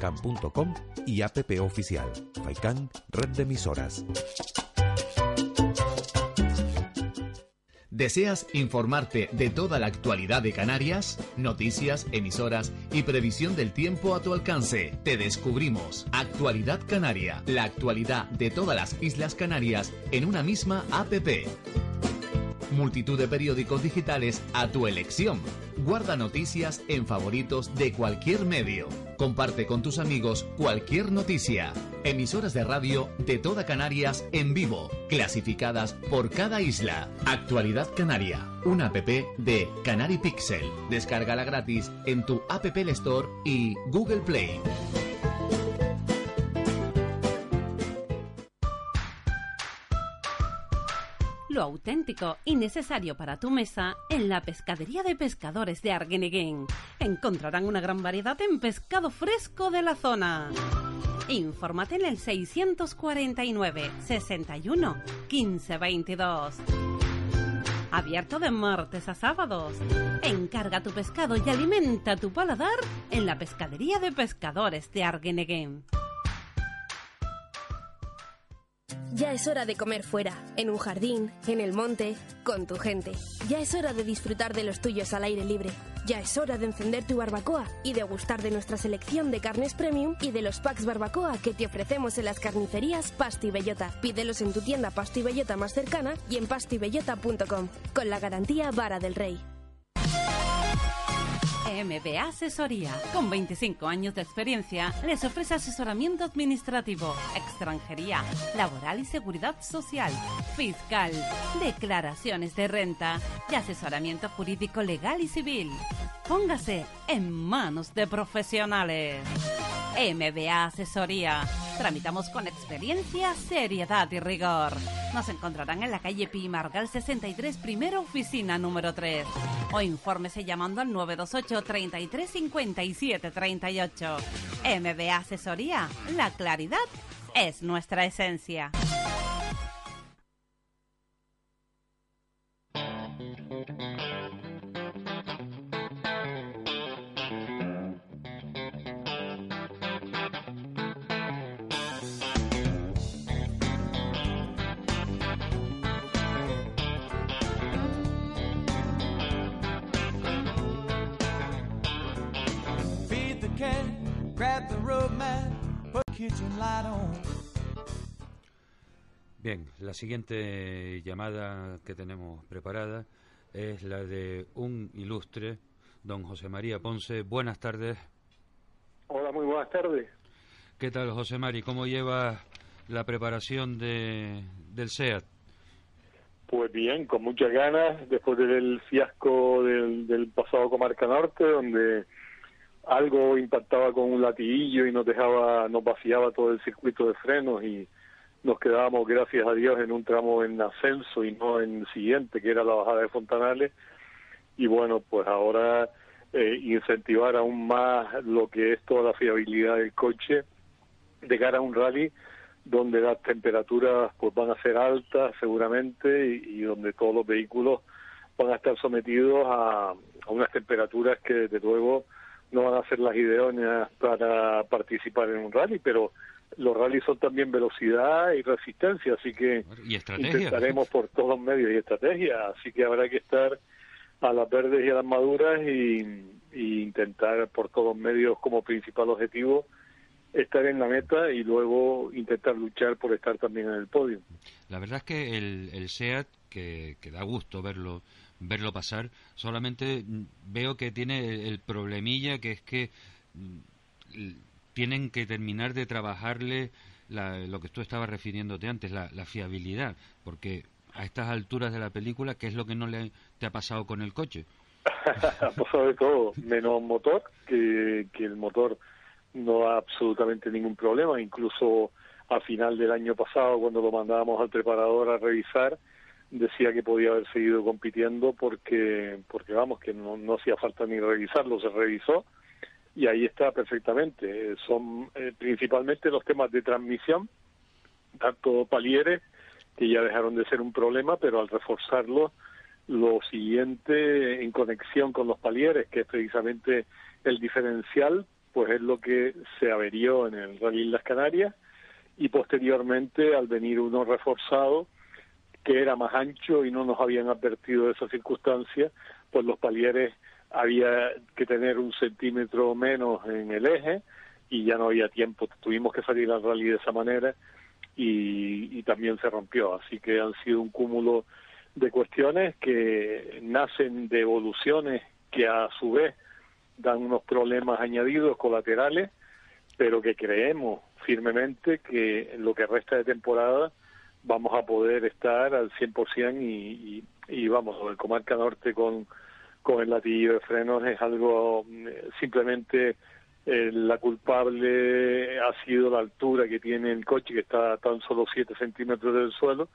www.radiofaikan.com y app oficial Faikan Red de Emisoras. ¿Deseas informarte de toda la actualidad de Canarias? Noticias, emisoras y previsión del tiempo a tu alcance. Te descubrimos Actualidad Canaria, la actualidad de todas las Islas Canarias en una misma APP. Multitud de periódicos digitales a tu elección. Guarda noticias en favoritos de cualquier medio. Comparte con tus amigos cualquier noticia. Emisoras de radio de toda Canarias en vivo, clasificadas por cada isla. Actualidad Canaria, una app de Canary Pixel. Descárgala gratis en tu App Store y Google Play. Lo auténtico y necesario para tu mesa en la pescadería de pescadores de Arguineguín. Encontrarán una gran variedad en pescado fresco de la zona. Infórmate en el 649 61 15 22. Abierto de martes a sábados. Encarga tu pescado y alimenta tu paladar en la pescadería de pescadores de Arguineguín. Ya es hora de comer fuera, en un jardín, en el monte, con tu gente. Ya es hora de disfrutar de los tuyos al aire libre. Ya es hora de encender tu barbacoa y de gustar de nuestra selección de carnes premium y de los packs barbacoa que te ofrecemos en las carnicerías Pasto y Bellota. Pídelos en tu tienda Pasto y Bellota más cercana y en pastoybellota.com, con la garantía Vara del Rey. MBA Asesoría. Con 25 años de experiencia, les ofrece asesoramiento administrativo, extranjería, laboral y seguridad social, fiscal, declaraciones de renta y asesoramiento jurídico legal y civil. Póngase en manos de profesionales. MBA Asesoría. Tramitamos con experiencia, seriedad y rigor. Nos encontrarán en la calle Pimargal 63, primera oficina número 3. O infórmese llamando al 928 33 57 38. MBA Asesoría. La claridad es nuestra esencia. Bien, la siguiente llamada que tenemos preparada es la de un ilustre, don José María Ponce. Buenas tardes. Hola, muy buenas tardes. ¿Qué tal, José Mari? ¿Cómo lleva la preparación de, del SEAT? Pues bien, con muchas ganas, después del fiasco del, del pasado Comarca Norte, donde algo impactaba con un latiguillo y nos dejaba, nos vaciaba todo el circuito de frenos y nos quedábamos, gracias a Dios, en un tramo en ascenso y no en siguiente, que era la bajada de Fontanales. Y bueno, pues ahora eh, incentivar aún más lo que es toda la fiabilidad del coche de cara a un rally donde las temperaturas pues van a ser altas seguramente y, y donde todos los vehículos van a estar sometidos a, a unas temperaturas que desde luego no van a ser las idóneas para participar en un rally, pero los rallies son también velocidad y resistencia, así que Y intentaremos por todos los medios y estrategia, así que habrá que estar a las verdes y a las maduras y, y intentar por todos los medios como principal objetivo estar en la meta y luego intentar luchar por estar también en el podio. La verdad es que el, el SEAT, que, que da gusto verlo verlo pasar, solamente mm, veo que tiene el, problemilla que es que mm, tienen que terminar de trabajarle la- lo que tú estabas refiriéndote antes, la, la fiabilidad, porque a estas alturas de la película, ¿qué es lo que no le te ha pasado con el coche? ha pasado de todo, menos motor, que, que el motor no da absolutamente ningún problema, incluso a final del año pasado cuando lo mandábamos al preparador a revisar, decía que podía haber seguido compitiendo porque, porque vamos, que no, no hacía falta ni revisarlo, se revisó y ahí está perfectamente. Son eh, principalmente los temas de transmisión, tanto palieres, que ya dejaron de ser un problema, pero al reforzarlo, lo siguiente en conexión con los palieres, que es precisamente el diferencial, pues es lo que se averió en el Rally Las Canarias y posteriormente al venir uno reforzado que era más ancho y no nos habían advertido de esa circunstancia, pues los palieres había que tener un centímetro menos en el eje y ya no había tiempo, tuvimos que salir al rally de esa manera y, también se rompió, así que han sido un cúmulo de cuestiones que nacen de evoluciones que a su vez dan unos problemas añadidos colaterales, pero que creemos firmemente que lo que resta de temporada vamos a poder estar al 100% y, y, y vamos, el Comarca Norte con, con el latillo de frenos es algo eh, simplemente eh, la culpable ha sido la altura que tiene el coche, que está a tan solo 7 centímetros del suelo.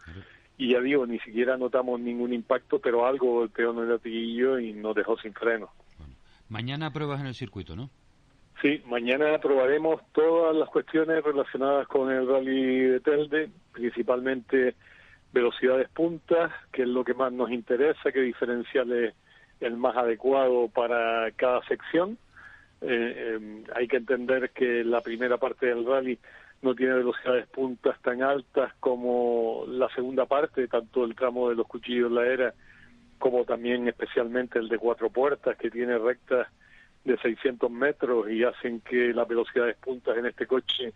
Y ya digo, ni siquiera notamos ningún impacto, pero algo golpeó en el latiguillo y nos dejó sin freno. Mañana pruebas en el circuito, ¿no? Sí, mañana probaremos todas las cuestiones relacionadas con el rally de Telde, principalmente velocidades puntas, que es lo que más nos interesa, qué diferencial es el más adecuado para cada sección. Eh, eh, hay que entender que la primera parte del rally no tiene velocidades puntas tan altas como la segunda parte, tanto el tramo de los cuchillos la era como también especialmente el de cuatro puertas, que tiene rectas de 600 metros y hacen que las velocidades puntas en este coche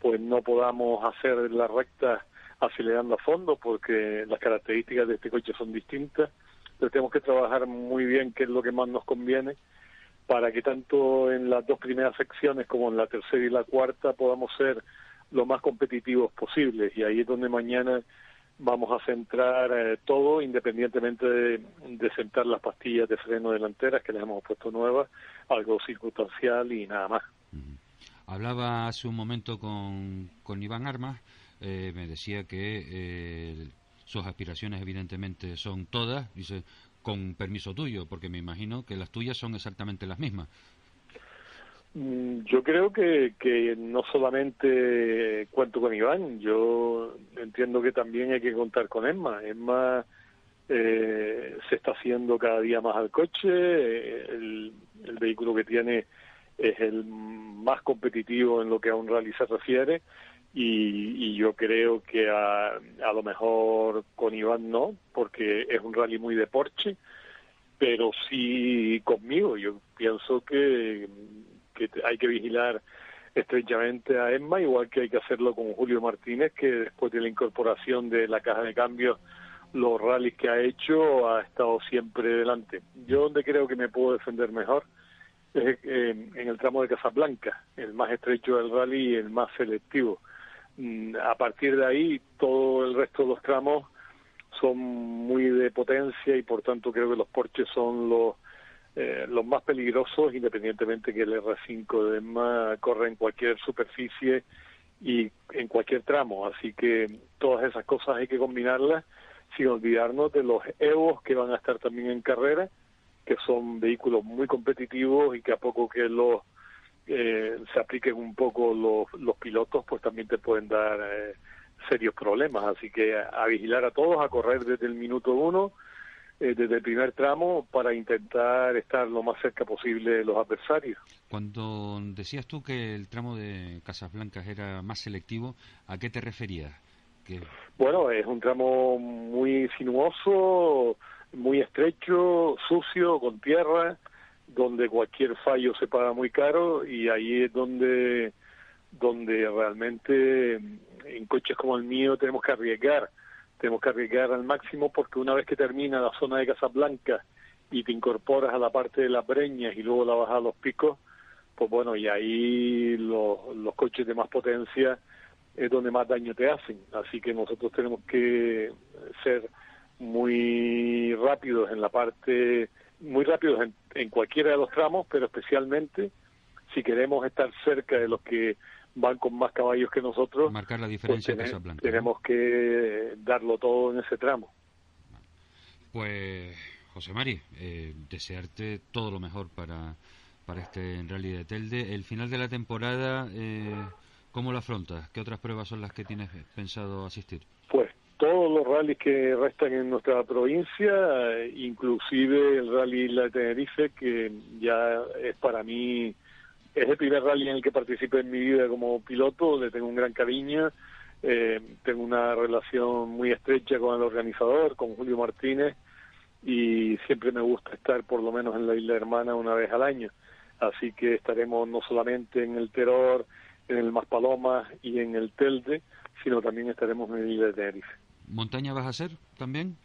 pues no podamos hacer las rectas acelerando a fondo porque las características de este coche son distintas. Pero tenemos que trabajar muy bien qué es lo que más nos conviene para que tanto en las dos primeras secciones como en la tercera y la cuarta podamos ser lo más competitivos posibles. Y ahí es donde mañana vamos a centrar eh, todo, independientemente de, de sentar las pastillas de freno delanteras que les hemos puesto nuevas, algo circunstancial y nada más. Hablaba hace un momento con, con Iván Armas, eh, me decía que eh, sus aspiraciones evidentemente son todas, dice, con permiso tuyo, porque me imagino que las tuyas son exactamente las mismas. Mm, Yo creo que, que no solamente cuento con Iván, yo entiendo que también hay que contar con Emma. Emma eh, se está haciendo cada día más al coche, el, el vehículo que tiene es el más competitivo en lo que a un rally se refiere y, y yo creo que a, a lo mejor con Iván no, porque es un rally muy de Porsche, pero sí conmigo. Yo pienso que, que hay que vigilar estrechamente a Emma, igual que hay que hacerlo con Julio Martínez, que después de la incorporación de la caja de cambios, los rallies que ha hecho ha estado siempre delante. Yo donde creo que me puedo defender mejor es eh, en el tramo de Casablanca, el más estrecho del rally y el más selectivo. Mm, A partir de ahí, todo el resto de los tramos son muy de potencia y por tanto creo que los Porsches son los eh, los más peligrosos, independientemente que el R5 de EMMA corre en cualquier superficie y en cualquier tramo. Así que todas esas cosas hay que combinarlas sin olvidarnos de los EVOs que van a estar también en carrera, que son vehículos muy competitivos y que a poco que los eh, se apliquen un poco los, los pilotos, pues también te pueden dar eh, serios problemas. Así que a vigilar a todos, a correr desde el minuto uno, eh, desde el primer tramo, para intentar estar lo más cerca posible de los adversarios. Cuando decías tú que el tramo de Casas Blancas era más selectivo, ¿a qué te referías? Que Bueno, es un tramo muy sinuoso, muy estrecho, sucio, con tierra, donde cualquier fallo se paga muy caro y ahí es donde donde realmente en coches como el mío tenemos que arriesgar, tenemos que arriesgar al máximo porque una vez que termina la zona de Casablanca y te incorporas a la parte de las breñas y luego la bajas a los picos, pues bueno, y ahí los, los coches de más potencia es donde más daño te hacen. Así que nosotros tenemos que ser muy rápidos en la parte, muy rápidos en, en cualquiera de los tramos, pero especialmente si queremos estar cerca de los que van con más caballos que nosotros, marcar la pues diferencia Casablanca. ¿no? tenemos que darlo todo en ese tramo. Pues, José Mari, eh, desearte todo lo mejor para, para este Rally de Telde. El final de la temporada, eh, ¿cómo lo afrontas? ¿Qué otras pruebas son las que tienes pensado asistir? Pues todos los rallies que restan en nuestra provincia, inclusive el rally de Tenerife, que ya es para mí, es el primer rally en el que participé en mi vida como piloto, le tengo un gran cariño, eh, tengo una relación muy estrecha con el organizador, con Julio Martínez, y siempre me gusta estar por lo menos en la isla hermana una vez al año. Así que estaremos no solamente en el Terror, en el Maspalomas y en el Telde, sino también estaremos en la isla de Tenerife. ¿Montaña vas a hacer también?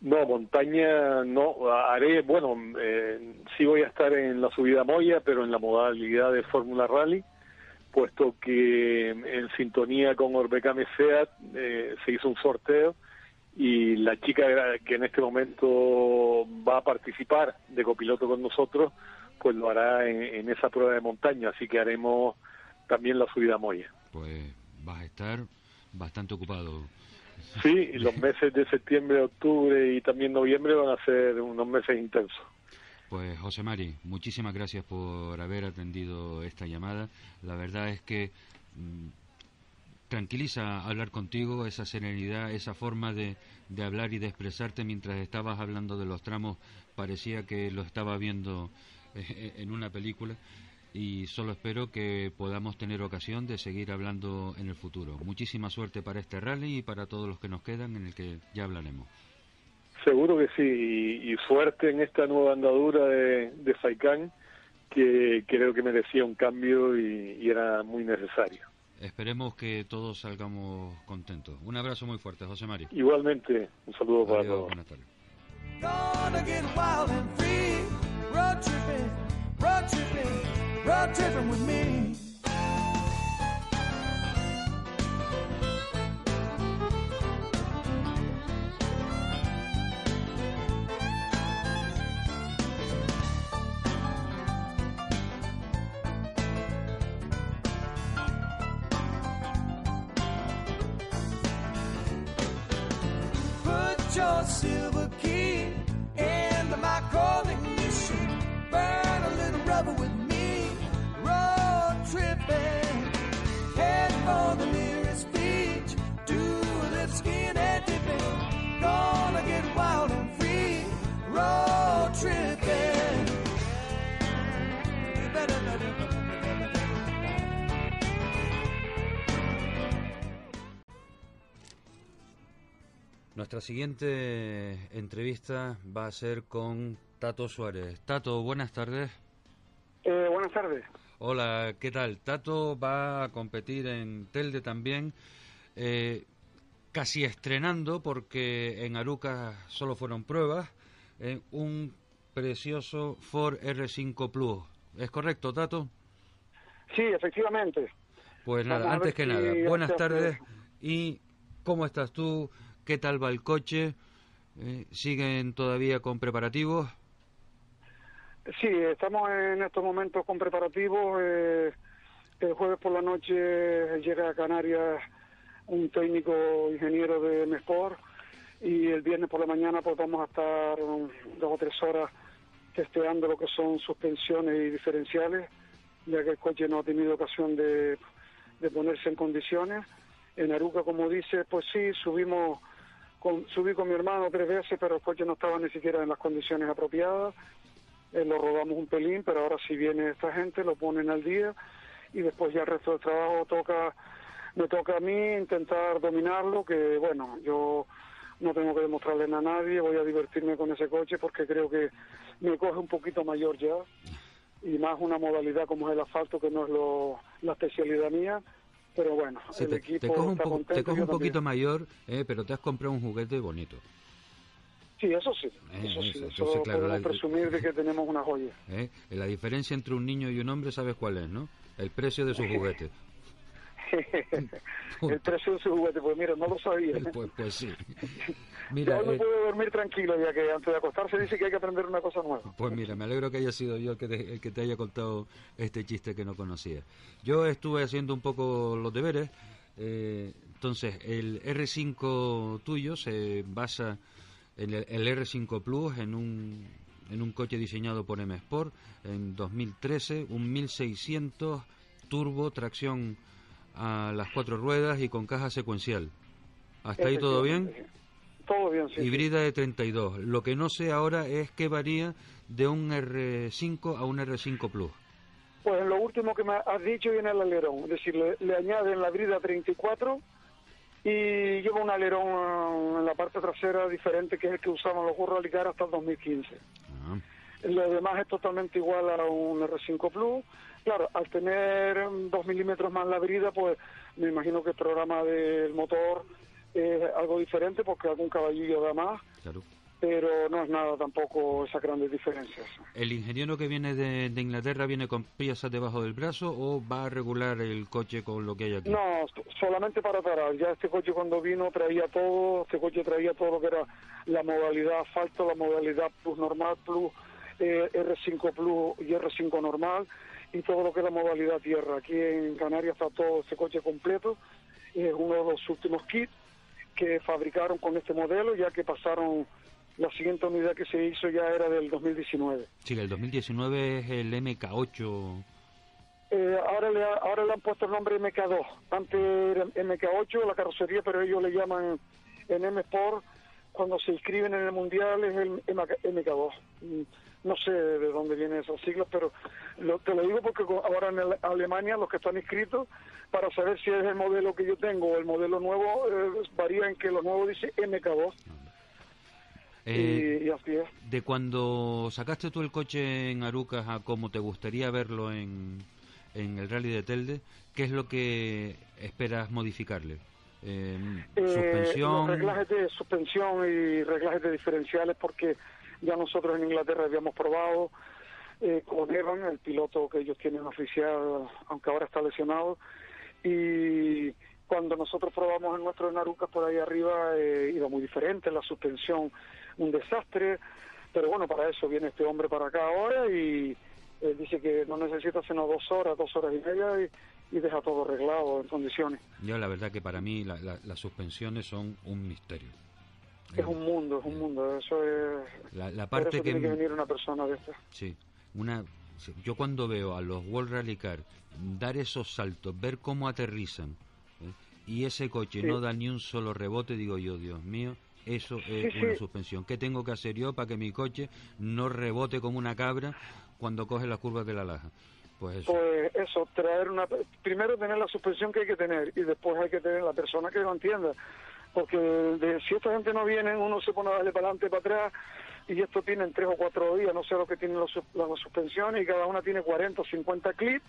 No, montaña no, haré, bueno, eh, sí voy a estar en la subida Moya, pero en la modalidad de Fórmula Rally, puesto que en sintonía con Orbecame Seat eh, se hizo un sorteo y la chica que en este momento va a participar de copiloto con nosotros, pues lo hará en, en esa prueba de montaña, así que haremos también la subida Moya. Pues vas a estar bastante ocupado. Sí, y los meses de septiembre, octubre y también noviembre van a ser unos meses intensos. Pues José Mari, muchísimas gracias por haber atendido esta llamada. La verdad es que mm, tranquiliza hablar contigo, esa serenidad, esa forma de, de hablar y de expresarte mientras estabas hablando de los tramos, parecía que lo estaba viendo eh, en una película y solo espero que podamos tener ocasión de seguir hablando en el futuro. Muchísima suerte para este rally y para todos los que nos quedan en el que ya hablaremos. Seguro que sí, y, y suerte en esta nueva andadura de, de Faikán, que creo que merecía un cambio y, y era muy necesario. Esperemos que todos salgamos contentos. Un abrazo muy fuerte, José Mari. Igualmente, un saludo para todos. buenas tardes. Well, different with me. Nuestra siguiente entrevista va a ser con Tato Suárez. Tato, buenas tardes. Eh, buenas tardes. Hola, ¿qué tal? Tato va a competir en Telde también, eh, casi estrenando, porque en Aruca solo fueron pruebas, en un precioso Ford R5 Plus. ¿Es correcto, Tato? Sí, efectivamente. Pues nada, antes que nada, buenas tardes. ¿Y cómo estás tú? ¿Qué tal va el coche? Eh, ¿Siguen todavía con preparativos? Sí, estamos en estos momentos con preparativos. eh, el jueves por la noche llega a Canarias un técnico ingeniero de Mespor y el viernes por la mañana pues vamos a estar dos o tres horas testeando lo que son suspensiones y diferenciales, ya que el coche no ha tenido ocasión de, de ponerse en condiciones. En Aruca, como dice, pues sí, subimos con, subí con mi hermano tres veces, pero el coche no estaba ni siquiera en las condiciones apropiadas. Eh, lo rodamos un pelín, pero ahora si viene esta gente, lo ponen al día y después ya el resto del trabajo toca, me toca a mí intentar dominarlo, que bueno, yo no tengo que demostrarle a nadie, voy a divertirme con ese coche porque creo que me coge un poquito mayor ya y más una modalidad como es el asfalto que no es lo, la especialidad mía, pero bueno, Sí, el te, equipo te coge un, está poco- contento, te coge un poquito también. mayor, eh, pero te has comprado un juguete bonito. Sí, eso sí, Eh, eso sí, eso, claro, podemos la- presumir de que tenemos una joya. ¿eh? La diferencia entre un niño y un hombre, ¿sabes cuál es, no? El precio de su *laughs* juguete. *laughs* el su juguete, pues mira, no lo sabía. *laughs* Pues, pues sí. *laughs* Mira, uno eh, puede dormir tranquilo, ya que antes de acostarse dice que hay que aprender una cosa nueva. Pues mira, me alegro que haya sido yo el que, te, el que te haya contado este chiste que no conocía. Yo estuve haciendo un poco los deberes. eh, entonces, el R5 tuyo se basa en el, el R5 Plus en un, en un coche diseñado por M Sport en 2013, un 1600 turbo, tracción a las cuatro ruedas y con caja secuencial. ¿Hasta ahí todo bien? Todo bien, sí. sí. Híbrida de 32. Lo que no sé ahora es qué varía de un R5 a un R5 Plus. Pues en lo último que me has dicho viene el alerón, es decir, le, le añaden la brida 34 y lleva un alerón en la parte trasera diferente que es el que usaban los burros Alicar hasta el 2015. Ah, Lo demás es totalmente igual a un R5 Plus. Claro, al tener mm, dos milímetros más la brida, pues me imagino que el programa del motor es algo diferente porque algún caballillo da más, claro. pero no es nada tampoco esas grandes diferencias. ¿El ingeniero que viene de, de Inglaterra viene con piezas debajo del brazo o va a regular el coche con lo que hay aquí? No, so- solamente para parar. Ya este coche cuando vino traía todo, este coche traía todo lo que era la modalidad asfalto, la modalidad Plus normal, Plus eh, R5 Plus y R5 normal y todo lo que es la modalidad tierra. Aquí en Canarias está todo este coche completo. Es uno de los últimos kits que fabricaron con este modelo, ya que pasaron, la siguiente unidad que se hizo ya era del 2019. Sí, el 2019 es el MK8. Eh, ahora, le, ha- ahora le han puesto el nombre MK2. Antes era MK8 la carrocería, pero ellos le llaman en M Sport. Cuando se inscriben en el Mundial es el MK, MK2. No sé de dónde vienen esas siglas, pero lo- te lo digo porque ahora en el- Alemania los que están inscritos, para saber si es el modelo que yo tengo o el modelo nuevo, eh, varía en que lo nuevo dice MK2. Eh, y, y así es. de cuando sacaste tú el coche en Arucas a como te gustaría verlo en, en el rally de Telde, ¿qué es lo que esperas modificarle? Eh, Eh, suspensión. los reglajes de suspensión y reglajes de diferenciales porque ya nosotros en Inglaterra habíamos probado eh, con Evan, el piloto que ellos tienen oficial, aunque ahora está lesionado, y cuando nosotros probamos el nuestro en Arucas por ahí arriba eh, iba muy diferente, la suspensión un desastre, pero bueno, para eso viene este hombre para acá ahora y él dice que no necesita sino dos horas, dos horas y media y, deja todo arreglado en condiciones. Yo la verdad que para mí la- las suspensiones son un misterio. Es un mundo, es un mundo. Eso es. La, la parte eso que... tiene que venir una persona de esta. Sí, una, yo cuando veo a los World Rally Car dar esos saltos, ver cómo aterrizan ¿eh? y ese coche Sí. no da ni un solo rebote, digo yo, Dios mío, eso es Sí, una sí. suspensión. ¿Qué tengo que hacer yo para que mi coche no rebote como una cabra cuando coge las curvas de la laja? Pues eso. Pues eso, traer una. Primero tener la suspensión que hay que tener y después hay que tener la persona que lo entienda. Porque de, si esta gente no viene, uno se pone a darle para adelante, para atrás y esto tienen tres o cuatro días, no sé lo que tienen los, las suspensiones y cada una tiene 40 o 50 clips,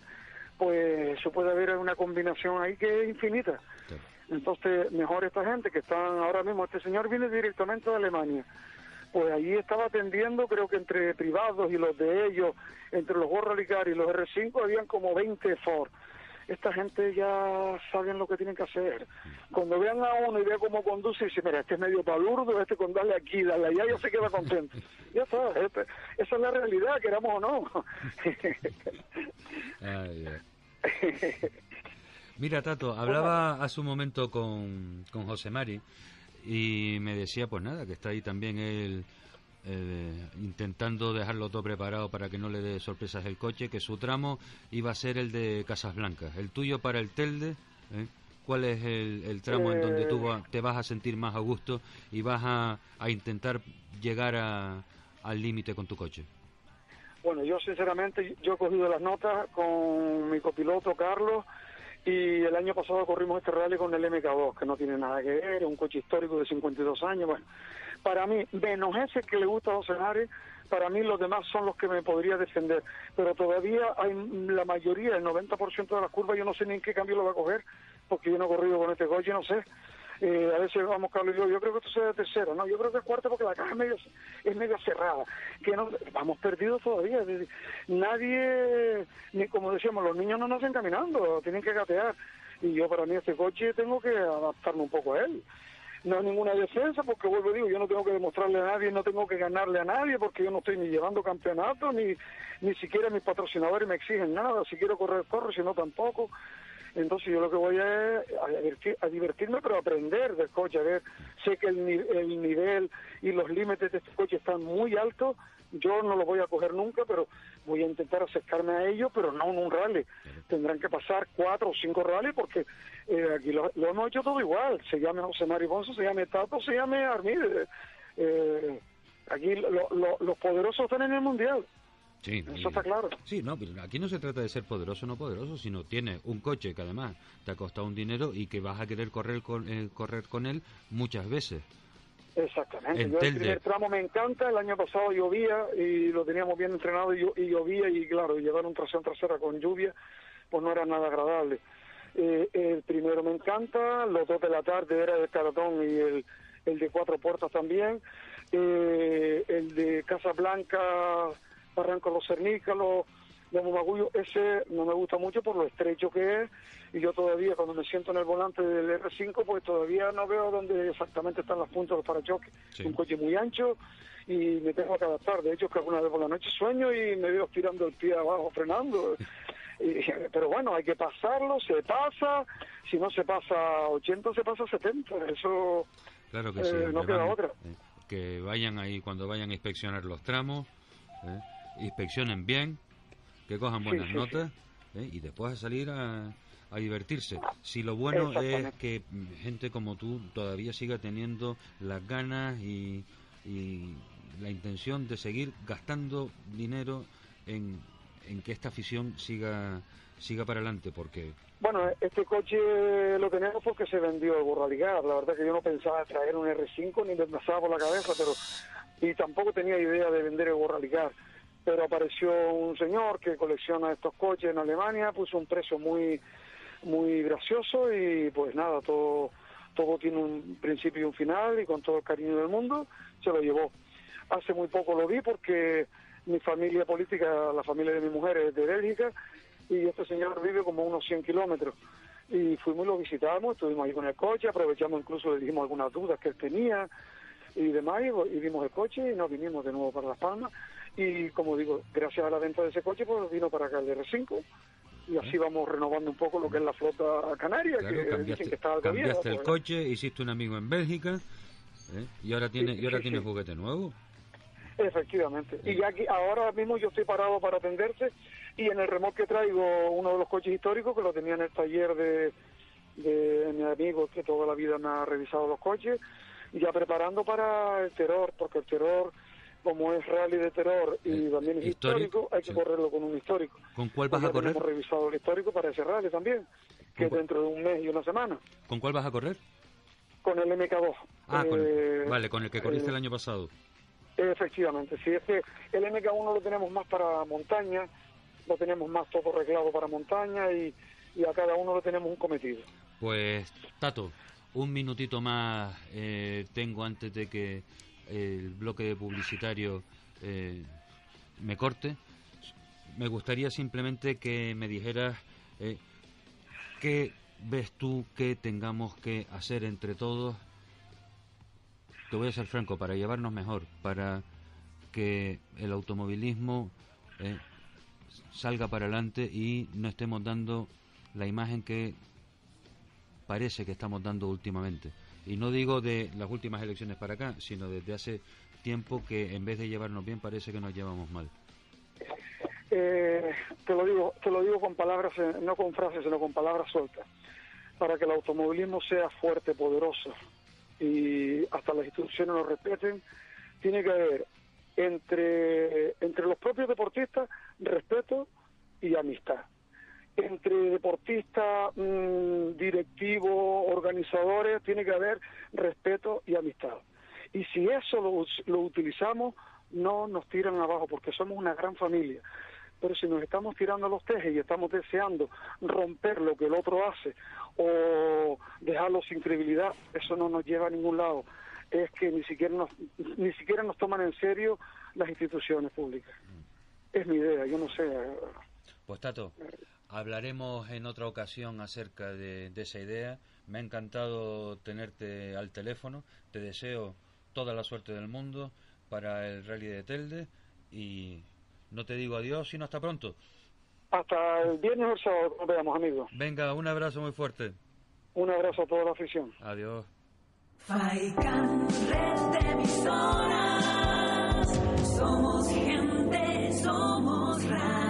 pues se puede haber una combinación ahí que es infinita. Entonces, mejor esta gente que están ahora mismo, este señor viene directamente de Alemania. Pues allí estaba atendiendo, creo que entre privados y los de ellos, entre los World Rally Car y los R5, habían como 20 Ford. Esta gente ya saben lo que tienen que hacer. Cuando vean a uno y vean cómo conduce, y dice, mira, este es medio palurdo, este con darle aquí, darle allá, ya se queda contento. *laughs* ya está, este- esa es la realidad, queramos o no. *laughs* Ay. *laughs* Mira, Tato, hablaba hace un momento con, con José Mari y me decía, pues nada, que está ahí también él eh, intentando dejarlo todo preparado para que no le dé sorpresas el coche, que su tramo iba a ser el de Casas Blancas. El tuyo para el Telde, ¿eh? ¿cuál es el, tramo en donde tú te vas a sentir más a gusto y vas a, a intentar llegar a- al límite con tu coche? Bueno, yo sinceramente, yo he cogido las notas con mi copiloto Carlos y el año pasado corrimos este rally con el MK2, que no tiene nada que ver, es un coche histórico de 52 años. Bueno, para mí, menos ese que le gusta a José para mí los demás son los que me podría defender. Pero todavía hay la mayoría, el 90% de las curvas, yo no sé ni en qué cambio lo va a coger, porque yo no he corrido con este coche, no sé. Eh, a veces vamos Carlos y yo, yo creo que esto sea de tercero, no, yo creo que es cuarto porque la caja es medio, cerrada, que no, vamos perdidos todavía, nadie, ni como decíamos, los niños no nacen caminando, tienen que gatear, y yo para mí este coche tengo que adaptarme un poco a él. No es ninguna defensa porque vuelvo y digo, yo no tengo que demostrarle a nadie, no tengo que ganarle a nadie porque yo no estoy ni llevando campeonato, ni, ni siquiera mis patrocinadores me exigen nada, si quiero correr, corro, si no tampoco. Entonces yo lo que voy a, es a, divertir- a divertirme, pero a aprender del coche, a ver, sé que el, ni- el nivel y los límites de este coche están muy altos, yo no los voy a coger nunca, pero voy a intentar acercarme a ellos, pero no en un rally. Tendrán que pasar cuatro o cinco rallies porque eh, aquí lo, lo hemos hecho todo igual, se llame José Mari Bonzo, se llame Tato, se llame Armide. Eh, aquí lo- lo- los poderosos están en el Mundial. Sí, Eso está claro. Sí, no, pero aquí no se trata de ser poderoso o no poderoso, sino tienes un coche que además te ha costado un dinero y que vas a querer correr con, eh, correr con él muchas veces. Exactamente. En Yo el primer tramo me encanta. El año pasado llovía y lo teníamos bien entrenado y, y llovía y claro, llevar un tracción trasera con lluvia pues no era nada agradable. Eh, el primero me encanta, los dos de la tarde era el Caratón y el, el de Cuatro Puertas también. Eh, el de Casablanca, Barranco Los Cernícalos, de Momagullo, ese no me gusta mucho por lo estrecho que es y yo todavía cuando me siento en el volante del R5 pues todavía no veo dónde exactamente están las puntas de los parachoques. Sí. Un coche muy ancho y me tengo que adaptar. De hecho, que alguna vez por la noche sueño y me veo tirando el pie abajo, frenando. *laughs* Y- pero bueno, hay que pasarlo, se pasa. Si no se pasa a 80, se pasa a 70. Eso Claro que Eh, sí. no que queda van- otra. eh, que vayan ahí, cuando vayan a inspeccionar los tramos, eh, inspeccionen bien, que cojan buenas sí, notas eh, y después a salir a, a divertirse. Si lo bueno es que gente como tú todavía siga teniendo las ganas y, y la intención de seguir gastando dinero en, en que esta afición siga siga para adelante, porque Bueno, este coche lo tenemos porque se vendió el Burraligar. La verdad que yo no pensaba traer un R5 ni me pasaba por la cabeza, pero y tampoco tenía idea de vender el Burraligar. Pero apareció un señor que colecciona estos coches en Alemania, puso un precio muy muy gracioso y pues nada, todo todo tiene un principio y un final y con todo el cariño del mundo se lo llevó. Hace muy poco lo vi porque mi familia política, la familia de mi mujer es de Bélgica y este señor vive como unos 100 kilómetros. Y fuimos y lo visitamos, estuvimos ahí con el coche, aprovechamos incluso, le dijimos algunas dudas que él tenía y demás, y, y vimos el coche y nos vinimos de nuevo para Las Palmas. Y como digo, gracias a la venta de ese coche, pues vino para acá el R5 y así vamos renovando un poco lo que es la flota canaria, claro, que dicen cambiaste, que está vieja, cambiaste el pues. coche, hiciste un amigo en Bélgica. ¿eh? Y ahora tiene, y ahora Sí, tiene sí. juguete nuevo. Efectivamente. Y ya aquí, ahora mismo yo estoy parado para atenderte y en el remolque traigo uno de los coches históricos que lo tenía en el taller de, de mi amigo que toda la vida me ha revisado los coches, ya preparando para el terror, porque el terror, como es rally de terror y también es histórico, histórico, hay que correrlo con un histórico. ¿Con cuál vas a correr? tenemos revisado el histórico para ese rally también, que es dentro de un mes y una semana, ¿Con cuál vas a correr? con el MK2. Ah, con Eh, vale, con el que corriste eh, el año pasado. Efectivamente, si es que el MK1 lo tenemos más para montaña, lo tenemos más todo arreglado para montaña y, y a cada uno lo tenemos un cometido. Pues, Tato, un minutito más eh, tengo antes de que el bloque publicitario eh, me corte. Me gustaría simplemente que me dijeras eh, qué ves tú que tengamos que hacer entre todos. Te voy a ser franco, para llevarnos mejor, para que el automovilismo eh, salga para adelante y no estemos dando la imagen que parece que estamos dando últimamente. Y no digo de las últimas elecciones para acá, sino desde hace tiempo que en vez de llevarnos bien parece que nos llevamos mal. Eh, te lo digo, te lo digo con palabras, eh, no con frases, sino con palabras sueltas. Para que el automovilismo sea fuerte, poderoso y hasta las instituciones lo respeten, tiene que haber entre, entre los propios deportistas respeto y amistad. Entre deportistas, mm, directivos, organizadores, tiene que haber respeto y amistad. Y si eso lo, lo utilizamos, no nos tiran abajo, porque somos una gran familia. Pero si nos estamos tirando los tejes y estamos deseando romper lo que el otro hace o dejarlo sin credibilidad, eso no nos lleva a ningún lado. Es que ni siquiera nos, ni siquiera nos toman en serio las instituciones públicas. Es mi idea, yo no sé. Pues Tato, hablaremos en otra ocasión acerca de, de esa idea. Me ha encantado tenerte al teléfono. Te deseo toda la suerte del mundo para el rally de Telde y no te digo adiós, sino hasta pronto. Hasta el viernes o el sábado nos veamos, amigos. Venga, un abrazo muy fuerte. Un abrazo a toda la afición. Adiós. Faikan, red de emisoras. Somos gente, somos radio.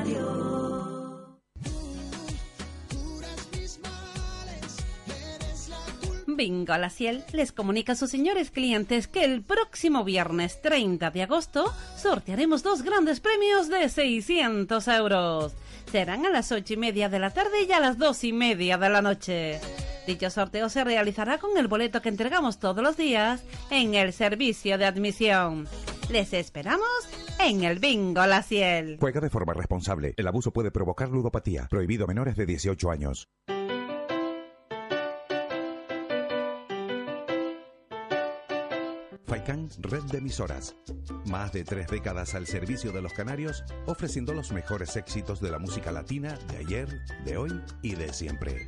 Bingo La Ciel les comunica a sus señores clientes que el próximo viernes 30 de agosto sortearemos dos grandes premios de 600 euros. Serán a las 8 y media de la tarde y a las 2 y media de la noche. Dicho sorteo se realizará con el boleto que entregamos todos los días en el servicio de admisión. Les esperamos en el Bingo La Ciel. Juega de forma responsable. El abuso puede provocar ludopatía. Prohibido a menores de 18 años. Faikan Red de Emisoras. Más de tres décadas al servicio de los canarios, ofreciendo los mejores éxitos de la música latina de ayer, de hoy y de siempre.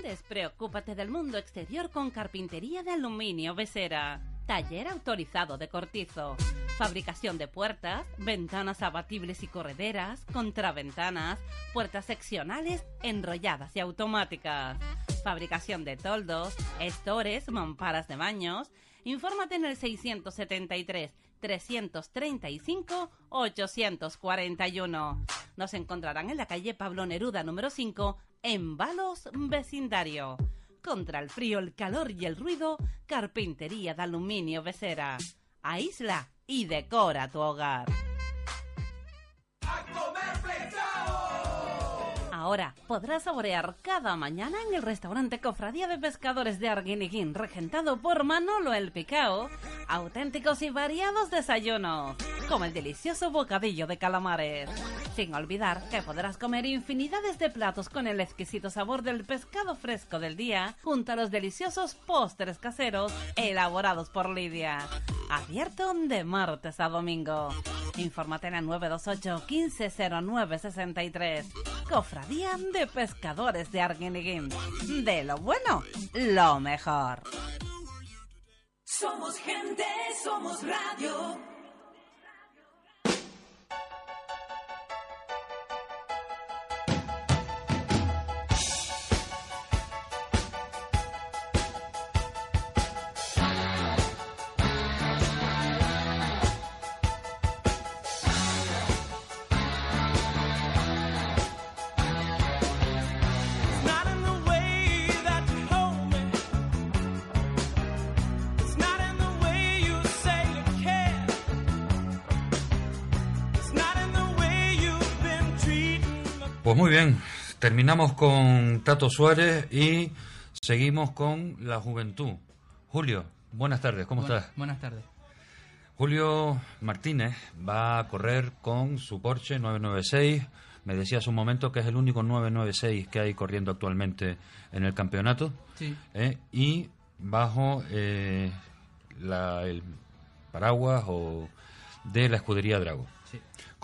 Despreocúpate del mundo exterior con carpintería de aluminio Besera. Taller autorizado de cortizo. Fabricación de puertas, ventanas abatibles y correderas, contraventanas, puertas seccionales, enrolladas y automáticas. Fabricación de toldos, estores, mamparas de baños. Infórmate en el 673 335 841. Nos encontrarán en la calle Pablo Neruda número 5 en Valos Vecindario. Contra el frío, el calor y el ruido, carpintería de aluminio Besera. Aísla y decora tu hogar. Ahora podrás saborear cada mañana en el restaurante Cofradía de Pescadores de Arguineguín, regentado por Manolo el Picao, auténticos y variados desayunos, como el delicioso bocadillo de calamares. Sin olvidar que podrás comer infinidades de platos con el exquisito sabor del pescado fresco del día, junto a los deliciosos postres caseros elaborados por Lidia. Abierto de martes a domingo. Infórmate en el 928 150963. Cofradía de Pescadores de Arguineguín. De lo bueno, lo mejor. Somos gente, somos radio. Pues muy bien, terminamos con Tato Suárez y seguimos con la juventud. Julio, buenas tardes, ¿cómo Buenas- estás? Buenas tardes. Julio Martínez va a correr con su Porsche 996. Me decía hace un momento que es el único 996 que hay corriendo actualmente en el campeonato. Sí. ¿eh? Y bajo eh, la- el paraguas o de la escudería Drago.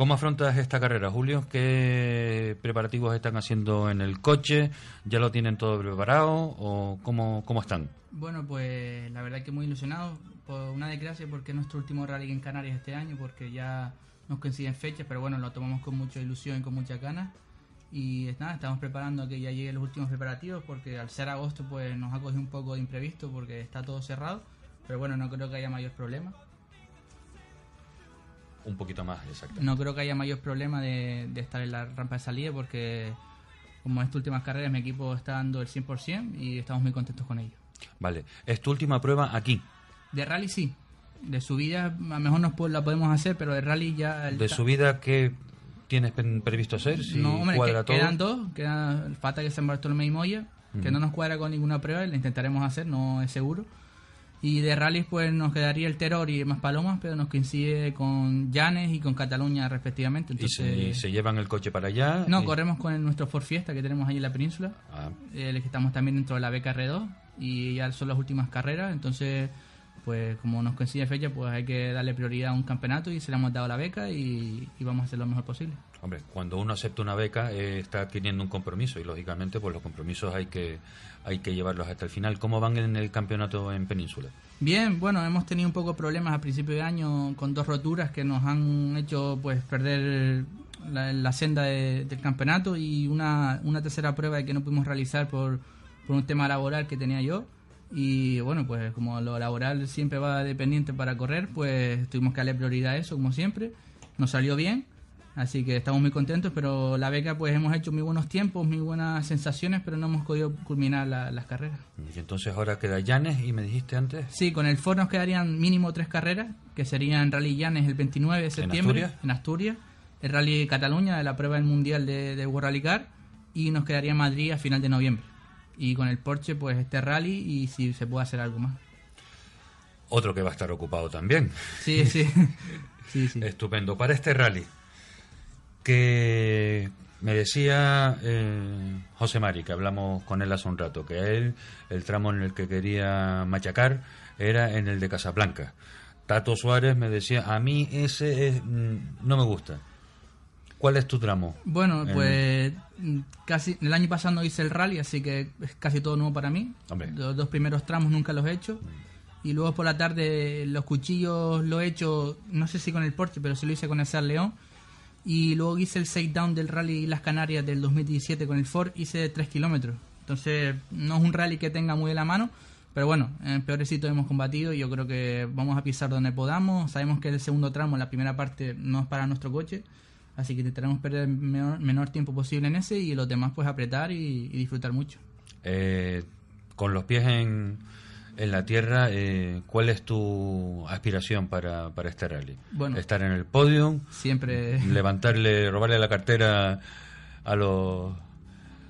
¿Cómo afrontas esta carrera, Julio? ¿Qué preparativos están haciendo en el coche? ¿Ya lo tienen todo preparado o cómo, cómo están? Bueno, pues la verdad que muy ilusionado. Por una desgracia porque es nuestro último rally en Canarias este año, porque ya nos coinciden fechas, pero bueno, lo tomamos con mucha ilusión y con muchas ganas. Y es nada, estamos preparando a que ya lleguen los últimos preparativos, porque al ser agosto pues nos ha cogido un poco de imprevisto porque está todo cerrado. Pero bueno, no creo que haya mayor problema. Un poquito más, exacto. No creo que haya mayor problema de, de estar en la rampa de salida porque como en estas últimas carreras mi equipo está dando el 100% y estamos muy contentos con ello. Vale, es tu última prueba aquí. De rally sí. De subida a lo mejor nos la podemos hacer, pero de rally ya... ¿De subida qué tienes previsto hacer? Si no, hombre, cuadra que- todo. quedan dos. Queda falta que San Bartolomé y Moya, que no nos cuadra con ninguna prueba, la intentaremos hacer, no es seguro. Y de rally pues nos quedaría el Terror y más Palomas, pero nos coincide con Llanes y con Cataluña respectivamente. y, se, Entonces, y se llevan el coche para allá. No, y- corremos con el- nuestro Ford Fiesta que tenemos ahí en la península. Ah, que estamos también dentro de la beca R2 y ya son las últimas carreras, entonces pues como nos coincide fecha pues hay que darle prioridad a un campeonato y se le hemos dado la beca y, y vamos a hacer lo mejor posible. hombre, cuando uno acepta una beca eh, está adquiriendo un compromiso y lógicamente pues los compromisos hay que hay que llevarlos hasta el final. ¿Cómo van en el campeonato en Península? Bien, bueno, hemos tenido un poco problemas a principio de año con dos roturas que nos han hecho pues perder la, la senda de- del campeonato y una, una tercera prueba que no pudimos realizar por, por un tema laboral que tenía yo. Y bueno, pues como lo laboral siempre va dependiente para correr, pues tuvimos que darle prioridad a eso, como siempre. Nos salió bien, así que estamos muy contentos, pero la beca pues hemos hecho muy buenos tiempos, muy buenas sensaciones, pero no hemos podido culminar la- las carreras. Y entonces ahora queda Llanes y me dijiste antes. Sí, con el Ford nos quedarían mínimo tres carreras, que serían Rally Llanes el 29 de septiembre Asturias? en Asturias, el Rally Cataluña de la prueba del Mundial de, de World Rally Car y nos quedaría Madrid a final de noviembre. Y con el Porsche pues este rally y si se puede hacer algo más. Otro que va a estar ocupado también. Sí, *laughs* sí. sí, sí. Estupendo. Para este rally, que me decía eh, José Mari, que hablamos con él hace un rato, que él el tramo en el que quería machacar era en el de Casablanca. Tato Suárez me decía, a mí ese es- mm, no me gusta. ¿Cuál es tu tramo? Bueno, En- pues mm, casi el año pasado no hice el rally, así que es casi todo nuevo para mí. Hombre. Los dos primeros tramos nunca los he hecho. Y luego por la tarde los cuchillos lo he hecho, no sé si con el Porsche, pero sí lo hice con el Seat León. Y luego hice el side down del rally Las Canarias del 2017 con el Ford, hice 3 kilómetros. Entonces no es un rally que tenga muy de la mano, pero bueno, en peores sitios hemos combatido y yo creo que vamos a pisar donde podamos. Sabemos que el segundo tramo, la primera parte, no es para nuestro coche, así que intentaremos perder el menor, menor tiempo posible en ese y los demás pues apretar y, y disfrutar mucho. Eh, con los pies en, en la tierra, eh, ¿cuál es tu aspiración para, para este rally? Bueno. Estar en el podium, Siempre... levantarle, robarle la cartera a los,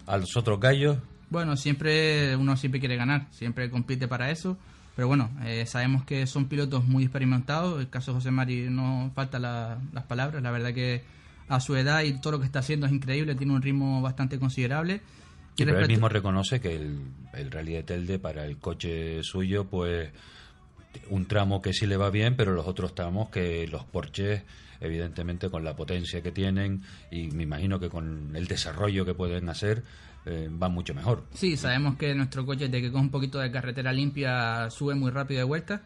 a los otros gallos. Bueno, siempre uno siempre quiere ganar, siempre compite para eso, pero bueno, eh, sabemos que son pilotos muy experimentados, el caso de José Mari no falta la- las palabras, la verdad que a su edad y todo lo que está haciendo es increíble, tiene un ritmo bastante considerable. Sí, Y pero él mismo reconoce que el, el rally de Telde para el coche suyo, pues un tramo que sí le va bien, pero los otros tramos que los Porsches, evidentemente con la potencia que tienen y me imagino que con el desarrollo que pueden hacer, eh, van mucho mejor. Sí, sabemos que nuestro coche de que coge un poquito de carretera limpia sube muy rápido de vuelta.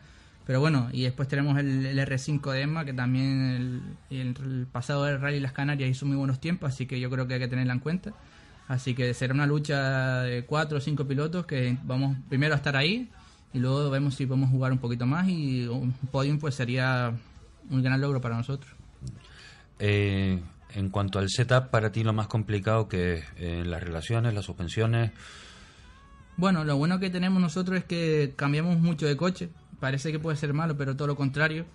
Pero bueno, y después tenemos el, el R5 de EMMA, que también el, el- el pasado del Rally Las Canarias hizo muy buenos tiempos, así que yo creo que hay que tenerla en cuenta. Así que será una lucha de cuatro o cinco pilotos que vamos primero a estar ahí y luego vemos si podemos jugar un poquito más y un podium pues sería un gran logro para nosotros. Eh, en cuanto al setup, para ti lo más complicado que es eh, las relaciones, las suspensiones. Bueno, lo bueno que tenemos nosotros es que cambiamos mucho de coche. Parece que puede ser malo, pero todo lo contrario.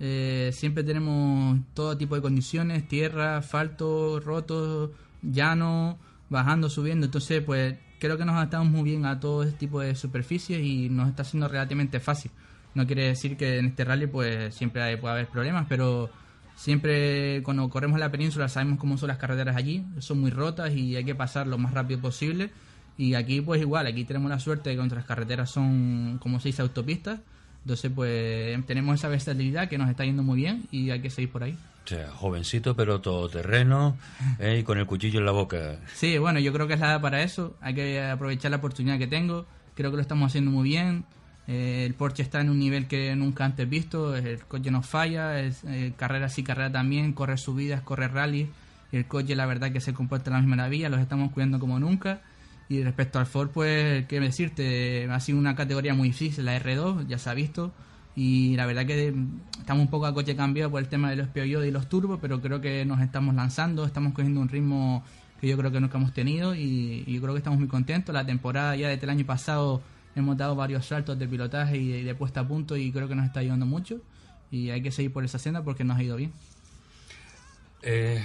Eh, siempre tenemos todo tipo de condiciones, tierra, asfalto, roto, llano, bajando, subiendo. Entonces, pues creo que nos adaptamos muy bien a todo este tipo de superficies y nos está siendo relativamente fácil. No quiere decir que en este rally pues siempre hay- puede haber problemas, pero siempre cuando corremos la península sabemos cómo son las carreteras allí, son muy rotas y hay que pasar lo más rápido posible. Y aquí pues igual, aquí tenemos la suerte de que nuestras carreteras son como se dice autopistas, entonces pues tenemos esa versatilidad que nos está yendo muy bien y hay que seguir por ahí. O sea, jovencito pero todoterreno ¿eh? y con el cuchillo en la boca. Sí, bueno, yo creo que es la edad para eso. Hay que aprovechar la oportunidad que tengo. Creo que lo estamos haciendo muy bien. Eh, el Porsche está en un nivel que nunca antes visto. El coche no falla. Es, eh, carrera sí, carrera también. Corre subidas, corre rally. El coche, la verdad, que se comporta de la misma maravilla. Los estamos cuidando como nunca. Y respecto al Ford, pues, qué decirte, ha sido una categoría muy difícil, la R2, ya se ha visto. Y la verdad que estamos un poco a coche cambiado por el tema de los POIO y los turbos, pero creo que nos estamos lanzando, estamos cogiendo un ritmo que yo creo que nunca hemos tenido y, yo creo que estamos muy contentos. La temporada ya desde el año pasado hemos dado varios saltos de pilotaje y de, de puesta a punto y creo que nos está ayudando mucho y hay que seguir por esa senda porque nos ha ido bien. Eh,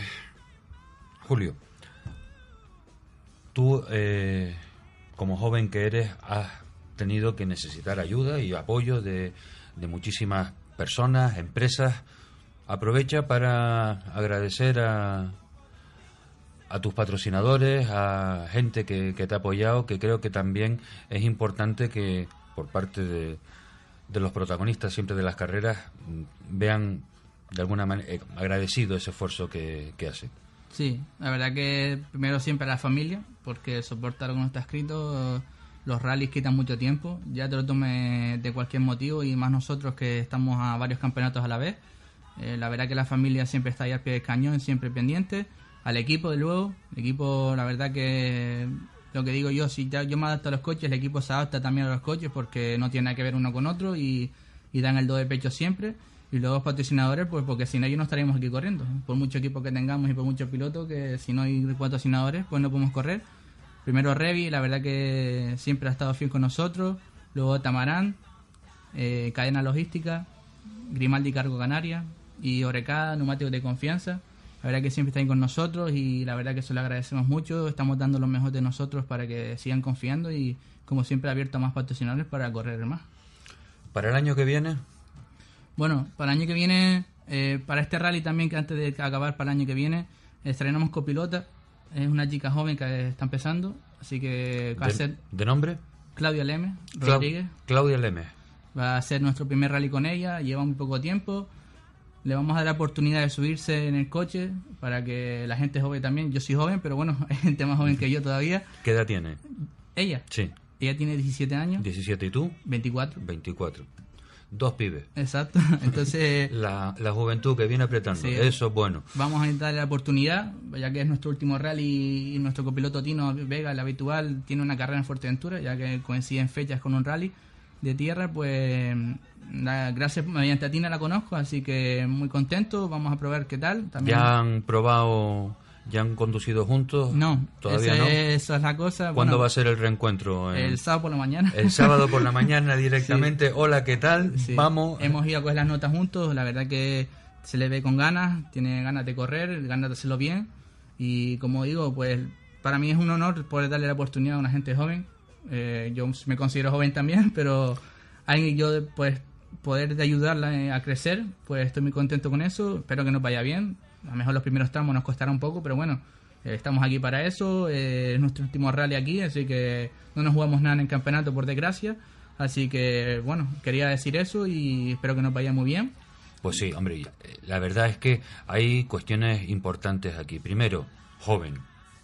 Julio, tú, eh, como joven que eres, has tenido que necesitar ayuda y apoyo de, de muchísimas personas, empresas. Aprovecha para agradecer a, a tus patrocinadores, a gente que, te ha apoyado, que creo que también es importante que por parte de, de los protagonistas siempre de las carreras mm, vean de alguna manera eh, agradecido ese esfuerzo que hacen. Sí, la verdad que primero siempre a la familia, porque soportar como está escrito, los rallies quitan mucho tiempo, ya te lo tomes de cualquier motivo y más nosotros que estamos a varios campeonatos a la vez. Eh, la verdad que la familia siempre está ahí al pie del cañón, siempre pendiente. Al equipo, de luego, el equipo, la verdad que lo que digo yo, si ya yo me adapto a los coches, el equipo se adapta también a los coches porque no tiene nada que ver uno con otro y, y dan el do de pecho siempre. Y luego patrocinadores, pues porque si no, yo no estaríamos aquí corriendo. Por mucho equipo que tengamos y por muchos pilotos, que si no hay patrocinadores, pues no podemos correr. Primero Revi, la verdad que siempre ha estado fiel con nosotros. Luego Tamarán, eh, Cadena Logística, Grimaldi Cargo Canaria y Oreca, Neumáticos de Confianza. La verdad que siempre están con nosotros y la verdad que eso le agradecemos mucho. Estamos dando lo mejor de nosotros para que sigan confiando y como siempre abierto a más patrocinadores para correr más. Para el año que viene, Bueno, para el año que viene, eh, para este rally también, que antes de acabar para el año que viene, estrenamos copilota. Es una chica joven que está empezando, así que va a ser de nombre, Claudia Leme Rodríguez. Claudia Leme. Va a ser nuestro primer rally con ella, lleva muy poco tiempo. Le vamos a dar la oportunidad de subirse en el coche para que la gente joven también. Yo soy joven, pero bueno, *laughs* hay gente más joven que yo todavía. ¿Qué edad tiene? Ella, Sí, ella tiene 17 años, 17 y tú, 24. 24. Dos pibes. Exacto. *laughs* Entonces, La, la juventud que viene apretando, Sí. eso es bueno. Vamos a darle la oportunidad, ya que es nuestro último rally y nuestro copiloto Tino Vega, el habitual, tiene una carrera en Fuerteventura, ya que coinciden fechas con un rally de tierra, pues la- gracias mediante a Tina la conozco, así que muy contento, vamos a probar qué tal. También, ¿Ya han probado, ya han conducido juntos? No, todavía no. esa es la cosa. ¿Cuándo Bueno, va a ser el reencuentro? En- El sábado por la mañana. El sábado por la *laughs* mañana directamente. Hola, ¿qué tal? Sí. Vamos. Hemos ido a coger las notas juntos, la verdad que se le ve con ganas, tiene ganas de correr, ganas de hacerlo bien. Y como digo, pues para mí es un honor poder darle la oportunidad a una gente joven. Eh, yo me considero joven también, *laughs* pero alguien yo pues poder de ayudarla eh, a crecer, pues estoy muy contento con eso. Espero que nos vaya bien. A lo mejor los primeros tramos nos costará un poco, pero bueno, eh, estamos aquí para eso. eh, es nuestro último rally aquí, así que no nos jugamos nada en el campeonato, por desgracia. Así que, bueno, quería decir eso y espero que nos vaya muy bien. Pues sí, hombre, eh, la verdad es que hay cuestiones importantes aquí. Primero, joven,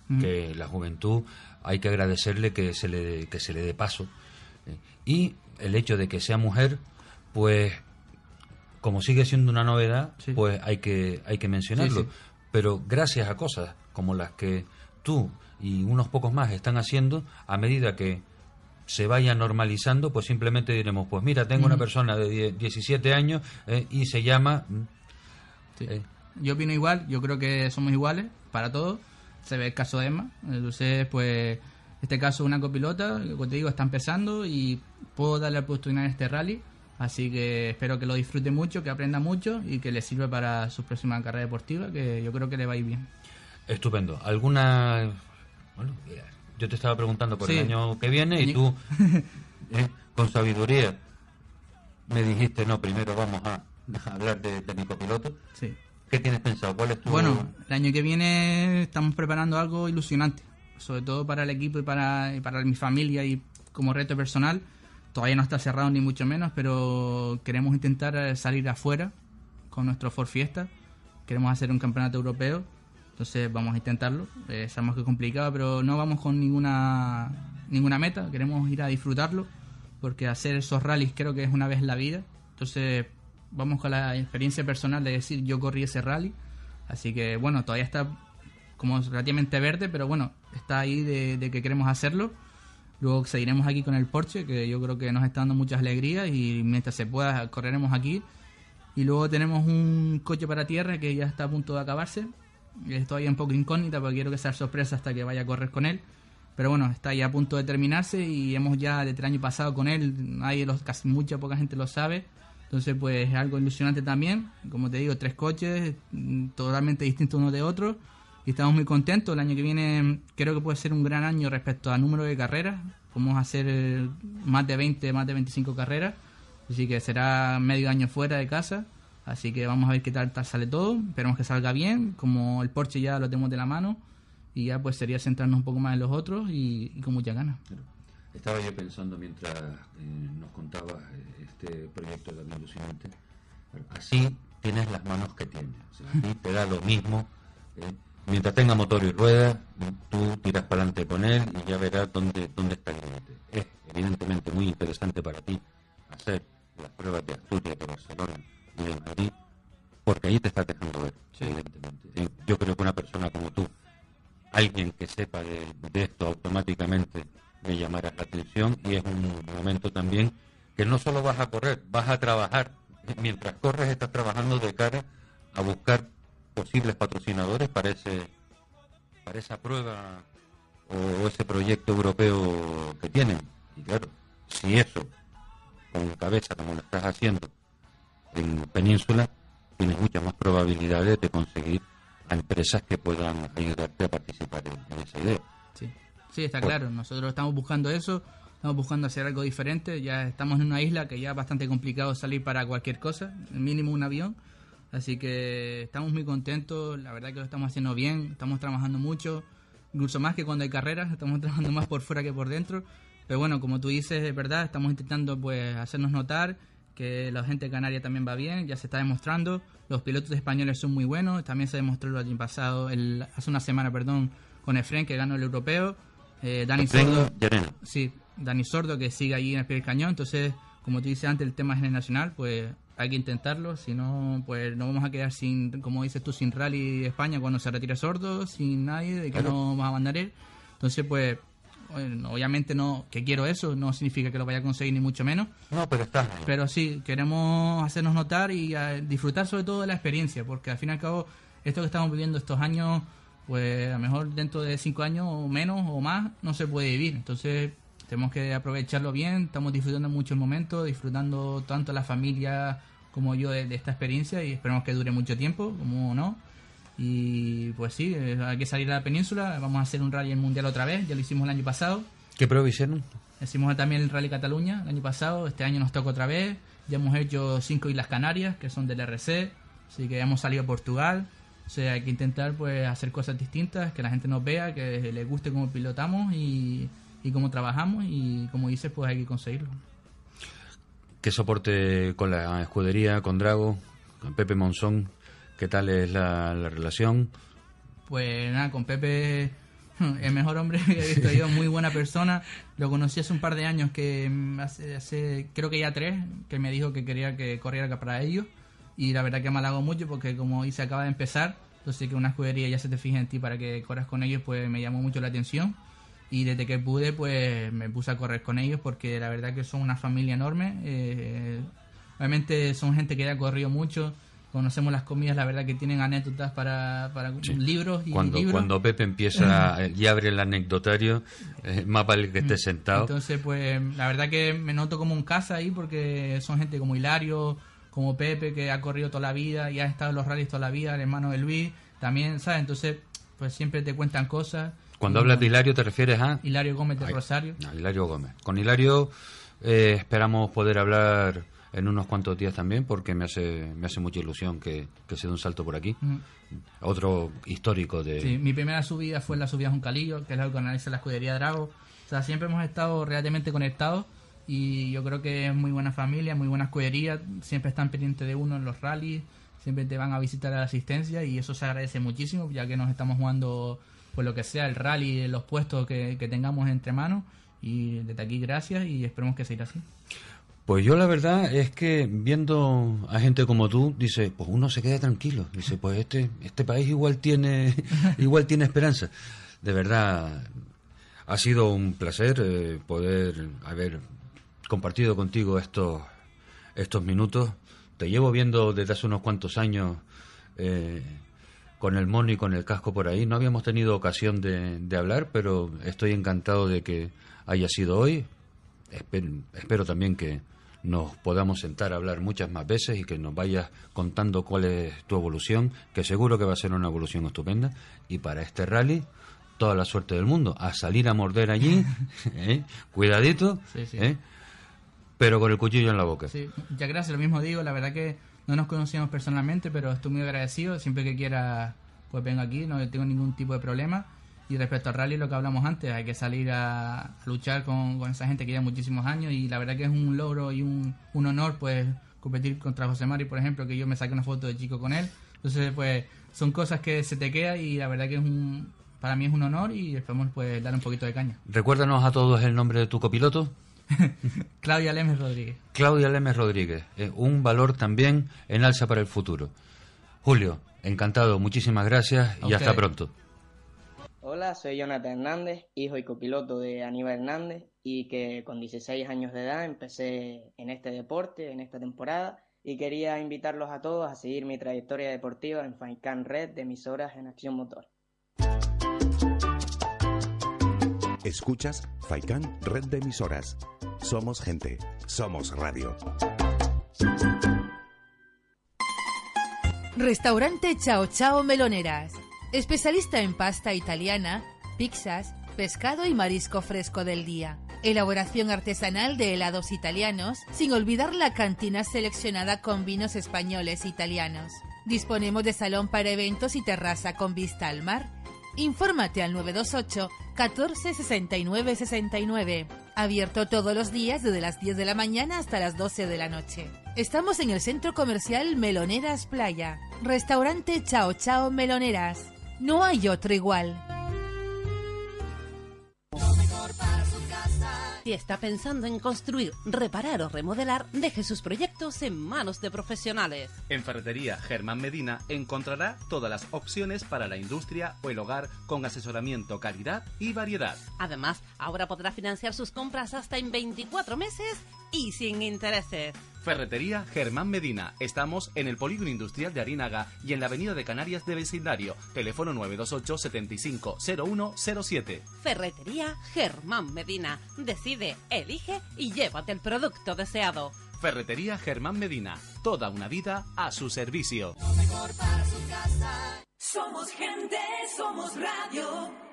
Mm. que la juventud hay que agradecerle que se le, que se le dé paso. eh, Y el hecho de que sea mujer, pues como sigue siendo una novedad, pues hay que, hay que mencionarlo. Sí, sí. Pero gracias a cosas como las que tú y unos pocos más están haciendo, a medida que se vaya normalizando, pues simplemente diremos, pues mira, tengo una persona de die- 17 años eh, y se llama... mm, eh, Yo opino igual, yo creo que somos iguales para todos. Se ve el caso de Emma. Entonces, pues, este caso una copilota, como te digo, está empezando y puedo darle la oportunidad en este rally. Así que espero que lo disfrute mucho, que aprenda mucho y que le sirva para su próxima carrera deportiva, que yo creo que le va a ir bien. Estupendo. ¿Alguna... Bueno, eh, yo te estaba preguntando por Sí. el año que viene y tú, *laughs* eh, con sabiduría, me dijiste, no, primero vamos a, a hablar de, de mi copiloto. Sí. ¿Qué tienes pensado? ¿Cuál es tu...? Bueno, el año que viene estamos preparando algo ilusionante, sobre todo para el equipo y para, y para mi familia y como reto personal. Todavía no está cerrado ni mucho menos, pero queremos intentar eh, salir afuera con nuestro Ford Fiesta. Queremos hacer un campeonato europeo, entonces vamos a intentarlo. Eh, sabemos que es complicado, pero no vamos con ninguna ninguna meta. Queremos ir a disfrutarlo, porque hacer esos rallies creo que es una vez en la vida. Entonces vamos con la experiencia personal de decir yo corrí ese rally. Así que bueno, todavía está como relativamente verde, pero bueno, está ahí de, de que queremos hacerlo. Luego seguiremos aquí con el Porsche, que yo creo que nos está dando muchas alegrías y mientras se pueda correremos aquí. Y luego tenemos un coche para tierra que ya está a punto de acabarse. Es todavía un poco incógnita porque quiero que sea sorpresa hasta que vaya a correr con él. Pero bueno, está ya a punto de terminarse y hemos ya desde el año pasado con él. Nadie, los, casi mucha poca gente lo sabe. Entonces pues es algo ilusionante también. Como te digo, tres coches mm, totalmente distintos uno de otro. Y estamos muy contentos. El año que viene creo que puede ser un gran año respecto a número de carreras. Vamos a hacer eh, más de 20, más de 25 carreras. Así que será medio año fuera de casa. Así que vamos a ver qué tal, tal sale todo. Esperemos que salga bien. Como el Porsche ya lo tenemos de la mano. Y ya pues sería centrarnos un poco más en los otros y, y con muchas ganas. Estaba yo pensando mientras eh, nos contabas eh, este proyecto de la ilusionante. Así tienes las manos que tienes. O sea, a ti te da lo mismo. eh, Mientras tenga motor y ruedas, tú tiras para adelante con él y ya verás dónde, dónde está el límite. Es evidentemente muy interesante para ti hacer las pruebas de Asturias, de Barcelona y de Madrid, porque ahí te estás dejando ver, evidentemente. Eh, Yo creo que una persona como tú, alguien que sepa de, de esto automáticamente me llamará la atención y es un momento también que no solo vas a correr, vas a trabajar. Mientras corres estás trabajando de cara a buscar posibles patrocinadores para ese para esa prueba o ese proyecto europeo que tienen. Y claro, si eso con cabeza como lo estás haciendo en Península, tienes muchas más probabilidades de conseguir a empresas que puedan ayudarte a participar en, en esa idea. Sí, sí está claro. Nosotros estamos buscando eso. Estamos buscando hacer algo diferente. Ya estamos en una isla que ya es bastante complicado salir para cualquier cosa, mínimo un avión. Así que estamos muy contentos. La verdad que lo estamos haciendo bien. Estamos trabajando mucho. Incluso más que cuando hay carreras. *laughs* Estamos trabajando más por fuera que por dentro. Pero bueno, como tú dices, es verdad. Estamos intentando pues hacernos notar que la gente de Canarias también va bien. Ya se está demostrando. Los pilotos españoles son muy buenos. También se demostró el año pasado, el, hace una semana, perdón, con Efren que ganó el europeo. Eh, Dani Efren Sordo. Sí, Dani Sordo que sigue allí en el pie del cañón. Entonces, como tú dices antes, el tema es nacional, pues hay que intentarlo. Si no, pues nos vamos a quedar sin, como dices tú, sin Rally España cuando se retire Sordo, sin nadie, de que Claro. no vamos a mandar él. Entonces, pues, bueno, obviamente no, que quiero eso, no significa que lo vaya a conseguir ni mucho menos. No, pero estás ahí. Pero sí, queremos hacernos notar y eh, disfrutar sobre todo de la experiencia, porque al fin y al cabo, esto que estamos viviendo estos años, pues a lo mejor dentro de cinco años o menos o más, no se puede vivir. Entonces, tenemos que aprovecharlo bien, estamos disfrutando mucho el momento, disfrutando tanto la familia como yo de, de esta experiencia y esperemos que dure mucho tiempo, como no. Y pues sí, eh, hay que salir a la península, vamos a hacer un rally mundial otra vez, ya lo hicimos el año pasado. ¿Qué prueba hicieron? Hicimos también el Rally Cataluña el año pasado, este año nos toca otra vez. Ya hemos hecho cinco Islas Canarias, que son del RC, así que hemos salido a Portugal. O sea, hay que intentar pues hacer cosas distintas, que la gente nos vea, que les guste cómo pilotamos y, y cómo trabajamos y como dices, pues hay que conseguirlo. ¿Qué soporte con la escudería, con Drago, con Pepe Monzón? ¿Qué tal es la, la relación? Pues nada, con Pepe, *laughs* el mejor hombre *laughs* que he visto yo, muy buena persona. Lo conocí hace un par de años, que hace, hace creo que ya tres, que me dijo que quería que corriera para ellos. Y la verdad que me halago mucho porque como dice, acaba de empezar, entonces que una escudería ya se te fija en ti para que corras con ellos, pues me llamó mucho la atención. Y desde que pude, pues me puse a correr con ellos porque la verdad que son una familia enorme. Eh, obviamente son gente que ya ha corrido mucho. Conocemos las comidas, la verdad que tienen anécdotas para, para libros y Cuando, libros. cuando Pepe empieza *laughs* y abre el anecdotario, eh, más vale que esté sentado. Entonces, pues la verdad que me noto como un casa ahí porque son gente como Hilario, como Pepe, que ha corrido toda la vida y ha estado en los rallies toda la vida, el hermano de Luis, también, ¿sabes? Entonces, pues siempre te cuentan cosas. Cuando hablas de Hilario te refieres a... Hilario Gómez de Ay, Rosario. no, Hilario Gómez. Con Hilario eh, esperamos poder hablar en unos cuantos días también porque me hace me hace mucha ilusión que, que se dé un salto por aquí. Mm. Otro histórico de... Sí, mi primera subida fue la subida a Juncalillo, que es la que organiza la escudería Drago. O sea, siempre hemos estado realmente conectados y yo creo que es muy buena familia, muy buena escudería. Siempre están pendientes de uno en los rallies, siempre te van a visitar a la asistencia y eso se agradece muchísimo, ya que nos estamos jugando, pues lo que sea, el rally, los puestos que, que tengamos entre manos. Y desde aquí, gracias y esperemos que siga así. Pues yo la verdad es que viendo a gente como tú, dice, pues uno se queda tranquilo. Dice, pues este, este país igual tiene, *laughs* igual tiene esperanza. De verdad, ha sido un placer eh, poder haber compartido contigo estos, estos minutos. Te llevo viendo desde hace unos cuantos años eh, con el mono y con el casco por ahí. No habíamos tenido ocasión de, de hablar, pero estoy encantado de que haya sido hoy. Espero, espero también que nos podamos sentar a hablar muchas más veces y que nos vayas contando cuál es tu evolución, que seguro que va a ser una evolución estupenda. Y para este rally, toda la suerte del mundo. A salir a morder allí, *laughs* ¿eh? cuidadito, Sí, sí. ¿eh? pero con el cuchillo en la boca. Sí, muchas gracias, lo mismo digo, la verdad que no nos conocíamos personalmente, pero estoy muy agradecido, siempre que quiera pues vengo aquí, no tengo ningún tipo de problema. Y respecto al rally, lo que hablamos antes, hay que salir a, luchar con, esa gente que lleva muchísimos años y la verdad que es un logro y un, un honor pues competir contra José Mari, por ejemplo, que yo me saqué una foto de chico con él. Entonces, pues son cosas que se te quedan y la verdad que es un, para mí es un honor y esperamos pues dar un poquito de caña. Recuérdanos a todos el nombre de tu copiloto. *laughs* Claudia Lemes Rodríguez. Claudia Lemes Rodríguez, eh, un valor también en alza para el futuro. Julio, encantado, muchísimas gracias y hasta pronto. Hola, soy Jonathan Hernández, hijo y copiloto de Aníbal Hernández y que con 16 años de edad empecé en este deporte, en esta temporada y quería invitarlos a todos a seguir mi trayectoria deportiva en Faicán Red de emisoras en Acción Motor. Escuchas Faikán Red de Emisoras. Somos gente, somos radio. Restaurante Chao Chao Meloneras. Especialista en pasta italiana, pizzas, pescado y marisco fresco del día. Elaboración artesanal de helados italianos, sin olvidar la cantina seleccionada con vinos españoles e italianos. Disponemos de salón para eventos y terraza con vista al mar. Infórmate al 928 14 69 69. Abierto todos los días desde las 10 de la mañana hasta las 12 de la noche. Estamos en el centro comercial Meloneras Playa. Restaurante Chao Chao Meloneras. No hay otro igual. Si está pensando en construir, reparar o remodelar, deje sus proyectos en manos de profesionales. En Ferretería Germán Medina encontrará todas las opciones para la industria o el hogar con asesoramiento, calidad y variedad. Además, ahora podrá financiar sus compras hasta en 24 meses y sin intereses. Ferretería Germán Medina. Estamos en el Polígono Industrial de Arinaga y en la Avenida de Canarias de Vecindario. Teléfono 928 75 0107. Ferretería Germán Medina. Decide, elige y llévate el producto deseado. Ferretería Germán Medina. Toda una vida a su servicio. mejor para su casa. Somos gente, somos radio.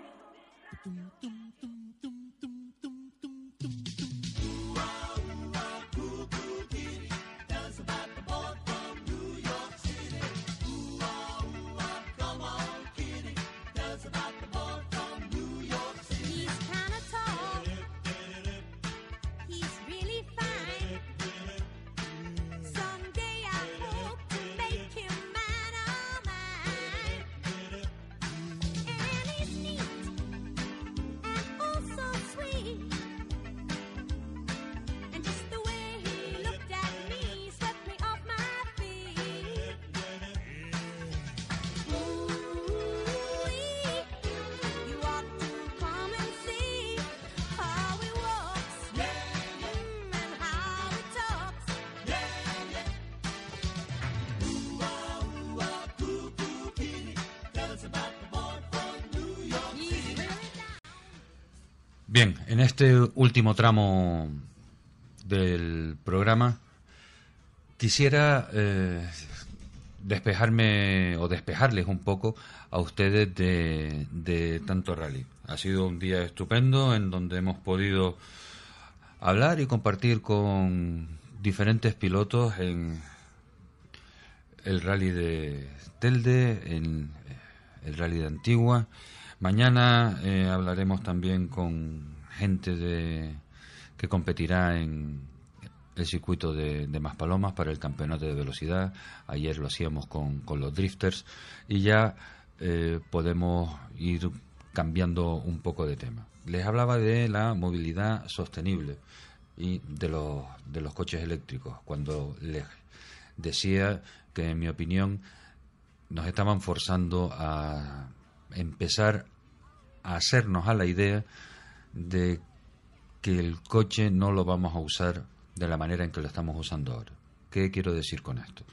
En este último tramo del programa quisiera eh, despejarme o despejarles un poco a ustedes de, de tanto rally. Ha sido un día estupendo en donde hemos podido hablar y compartir con diferentes pilotos en el rally de Telde, en el rally de Antigua. Mañana eh, hablaremos también con gente de que competirá en el circuito de, de Maspalomas para el campeonato de velocidad. Ayer lo hacíamos con, los drifters y ya eh, podemos ir cambiando un poco de tema. Les hablaba de la movilidad sostenible y de los, de los coches eléctricos, cuando les decía que, en mi opinión, nos estaban forzando a empezar a hacernos a la idea de que el coche no lo vamos a usar de la manera en que lo estamos usando ahora. ¿Qué quiero decir con esto?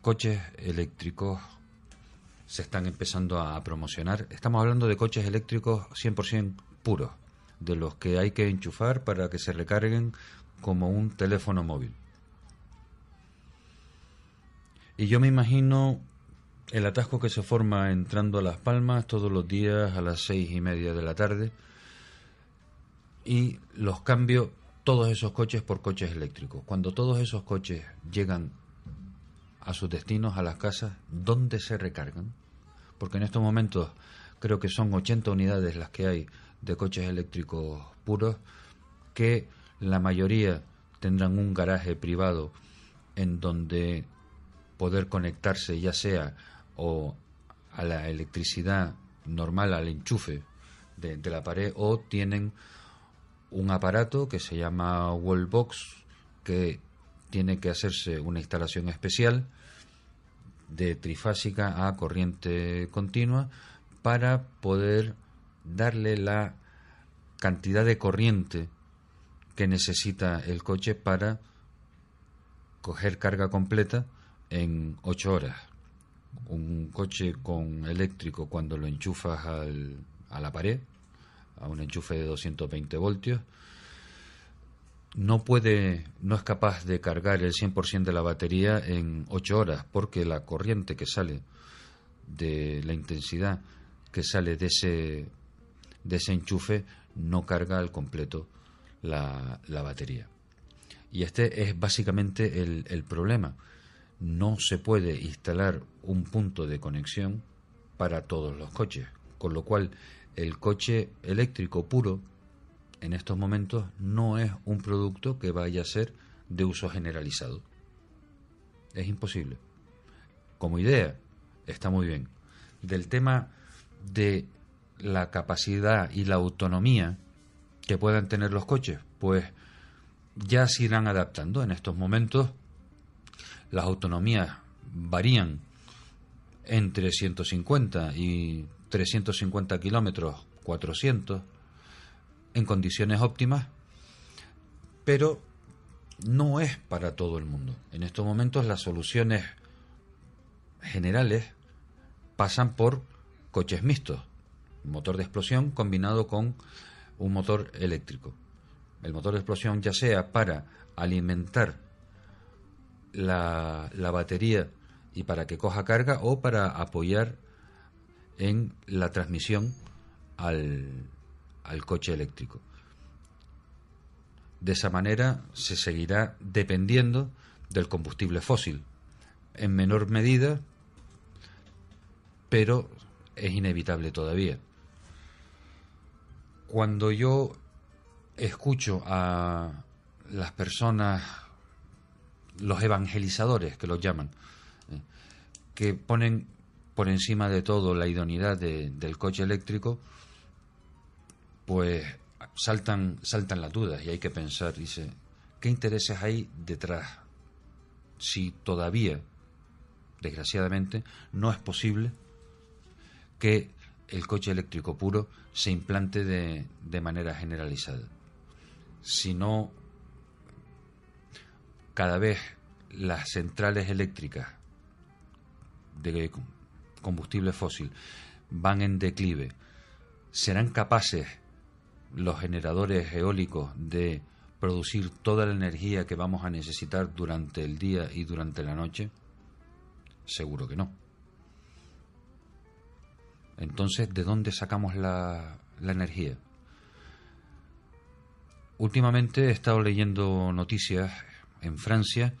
Coches eléctricos se están empezando a promocionar. Estamos hablando de coches eléctricos 100% puros, de los que hay que enchufar para que se recarguen como un teléfono móvil. Y yo me imagino el atasco que se forma entrando a Las Palmas todos los días a las seis y media de la tarde y los cambios, todos esos coches por coches eléctricos. Cuando todos esos coches llegan a sus destinos, a las casas, ¿dónde se recargan? Porque en estos momentos creo que son 80 unidades las que hay de coches eléctricos puros, que la mayoría tendrán un garaje privado en donde poder conectarse ya sea o a la electricidad normal, al enchufe de, la pared, o tienen un aparato que se llama Wallbox, que tiene que hacerse una instalación especial de trifásica a corriente continua para poder darle la cantidad de corriente que necesita el coche para coger carga completa en 8 horas. Un coche con eléctrico cuando lo enchufas al- a la pared, a un enchufe de 220 voltios, no puede, no es capaz de cargar el 100% de la batería en 8 horas, porque la corriente que sale de la intensidad que sale de ese, de ese enchufe no carga al completo la, la batería. Y este es básicamente el, el problema. No se puede instalar un punto de conexión para todos los coches, con lo cual el coche eléctrico puro en estos momentos no es un producto que vaya a ser de uso generalizado. Es imposible. Como idea, está muy bien. Del tema de la capacidad y la autonomía que puedan tener los coches, pues ya se irán adaptando. En estos momentos las autonomías varían entre 150 y 350 kilómetros, 400, en condiciones óptimas, pero no es para todo el mundo. En estos momentos las soluciones generales pasan por coches mixtos, motor de explosión combinado con un motor eléctrico. El motor de explosión ya sea para alimentar la, la batería y para que coja carga o para apoyar en la transmisión al, al coche eléctrico. De esa manera se seguirá dependiendo del combustible fósil, en menor medida, pero es inevitable todavía. Cuando yo escucho a las personas, los evangelizadores que los llaman, que ponen por encima de todo la idoneidad de- del coche eléctrico, pues saltan, saltan las dudas y hay que pensar, dice, ¿qué intereses hay detrás? Si todavía, desgraciadamente, no es posible que el coche eléctrico puro se implante de, de manera generalizada. Si no, cada vez las centrales eléctricas de combustible fósil van en declive, serán capaces los generadores eólicos de producir toda la energía que vamos a necesitar durante el día y durante la noche? Seguro que no. Entonces, ¿de dónde sacamos la, la energía? Últimamente he estado leyendo noticias en Francia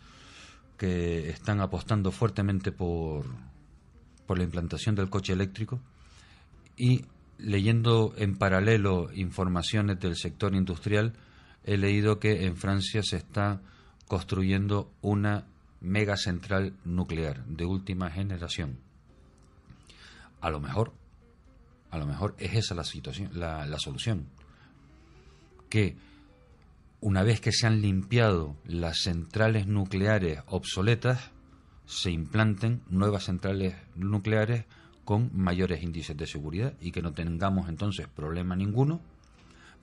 que están apostando fuertemente por, por la implantación del coche eléctrico y leyendo en paralelo informaciones del sector industrial, he leído que en Francia se está construyendo una mega central nuclear de última generación. A lo mejor, a lo mejor es esa la situación, la, la solución. Que una vez que se han limpiado las centrales nucleares obsoletas, se implanten nuevas centrales nucleares con mayores índices de seguridad y que no tengamos entonces problema ninguno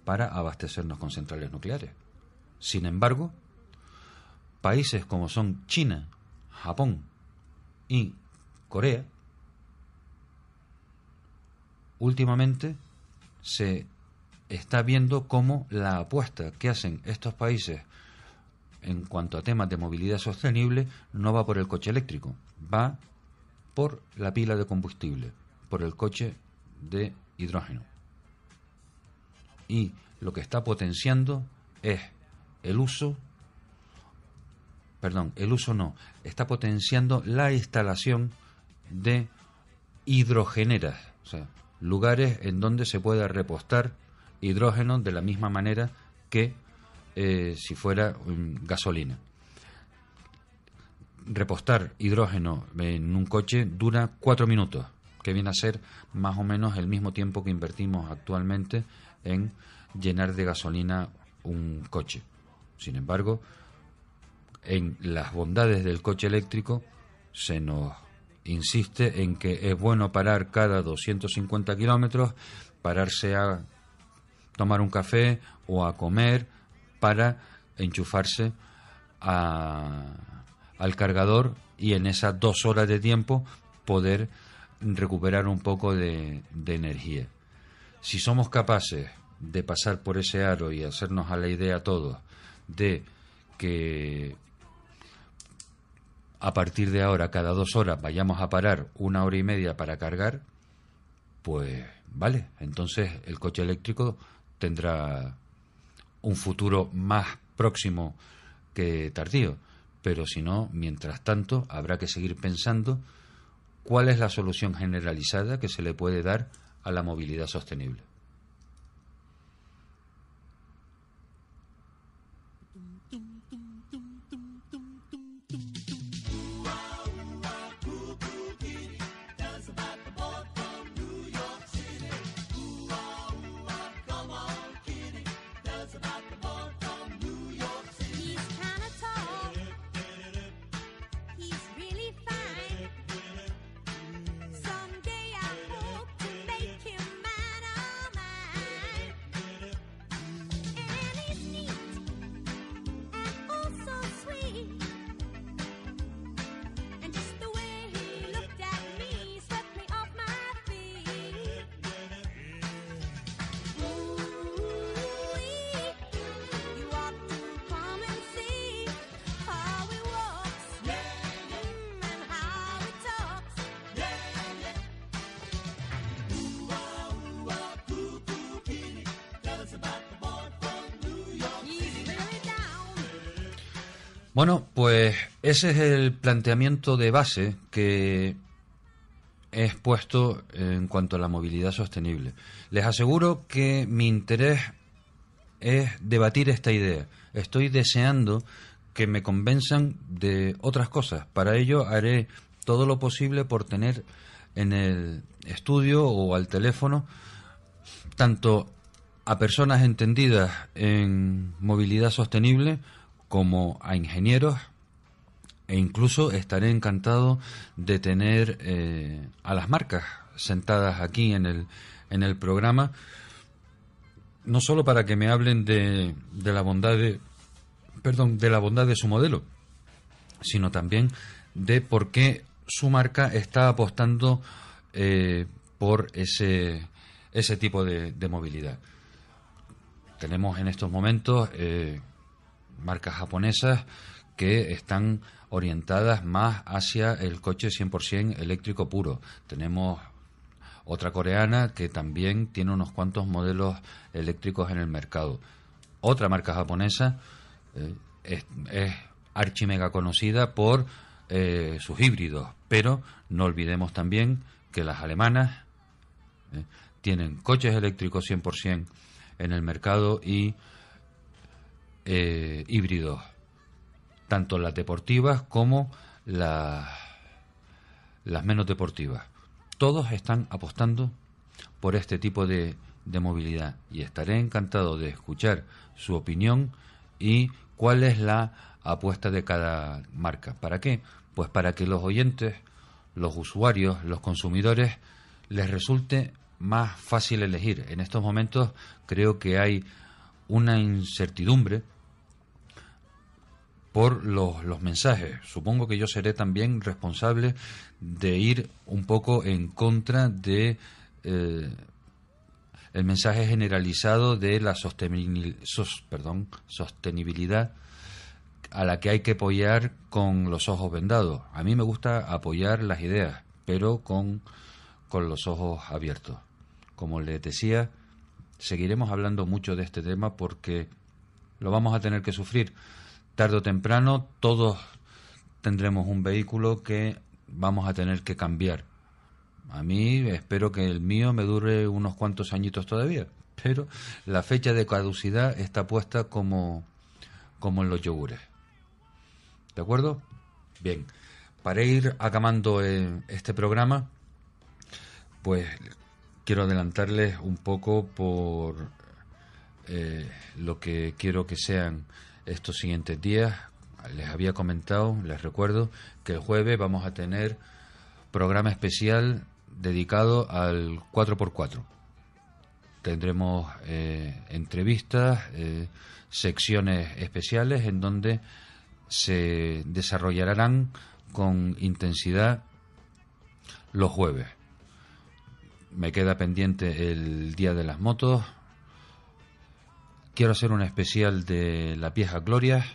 para abastecernos con centrales nucleares. Sin embargo, países como son China, Japón y Corea, últimamente se está viendo cómo la apuesta que hacen estos países en cuanto a temas de movilidad sostenible no va por el coche eléctrico, va por la pila de combustible, por el coche de hidrógeno. Y lo que está potenciando es el uso, perdón, el uso no, está potenciando la instalación de hidrogeneras, o sea, lugares en donde se pueda repostar hidrógeno de la misma manera que eh, si fuera gasolina. Repostar hidrógeno en un coche dura cuatro minutos, que viene a ser más o menos el mismo tiempo que invertimos actualmente en llenar de gasolina un coche. Sin embargo, en las bondades del coche eléctrico se nos insiste en que es bueno parar cada 250 kilómetros, pararse a tomar un café o a comer para enchufarse a- al cargador y en esas dos horas de tiempo poder recuperar un poco de, de energía. Si somos capaces de pasar por ese aro y hacernos a la idea todos de que a partir de ahora cada dos horas vayamos a parar una hora y media para cargar, pues vale, entonces el coche eléctrico tendrá un futuro más próximo que tardío. Pero si no, mientras tanto, habrá que seguir pensando cuál es la solución generalizada que se le puede dar a la movilidad sostenible. Bueno, pues ese es el planteamiento de base que he expuesto en cuanto a la movilidad sostenible. Les aseguro que mi interés es debatir esta idea. Estoy deseando que me convenzan de otras cosas. Para ello haré todo lo posible por tener en el estudio o al teléfono tanto a personas entendidas en movilidad sostenible como a ingenieros e incluso estaré encantado de tener eh, a las marcas sentadas aquí en el, en el programa, no solo para que me hablen de, de la bondad de, perdón, de la bondad de su modelo, sino también de por qué su marca está apostando eh, por ese, ese tipo de, movilidad. Tenemos en estos momentos eh, marcas japonesas que están orientadas más hacia el coche 100% eléctrico puro. Tenemos otra coreana que también tiene unos cuantos modelos eléctricos en el mercado. Otra marca japonesa eh, es, es archimega conocida por eh, sus híbridos, pero no olvidemos también que las alemanas eh, tienen coches eléctricos 100% en el mercado y eh, híbridos, tanto las deportivas como las, menos deportivas. Todos están apostando por este tipo de movilidad y estaré encantado de escuchar su opinión y cuál es la apuesta de cada marca. ¿Para qué? Pues para que los oyentes, los usuarios, los consumidores les resulte más fácil elegir. En estos momentos creo que hay una incertidumbre por los, los mensajes. Supongo que yo seré también responsable de ir un poco en contra de eh, el mensaje generalizado de la sostenibili- sos- perdón, sostenibilidad a la que hay que apoyar con los ojos vendados. A mí me gusta apoyar las ideas, pero con, con los ojos abiertos. Como les decía, seguiremos hablando mucho de este tema porque lo vamos a tener que sufrir. Tarde o temprano todos tendremos un vehículo que vamos a tener que cambiar. A mí espero que el mío me dure unos cuantos añitos todavía, pero la fecha de caducidad está puesta como, como en los yogures. ¿De acuerdo? Bien, para ir acabando eh, este programa, pues quiero adelantarles un poco por eh, lo que quiero que sean estos siguientes días. Les había comentado, les recuerdo, que el jueves vamos a tener programa especial dedicado al 4x4. Tendremos eh, entrevistas, eh, secciones especiales en donde se desarrollarán con intensidad los jueves. Me queda pendiente el Día de las Motos. Quiero hacer un especial de la vieja Gloria.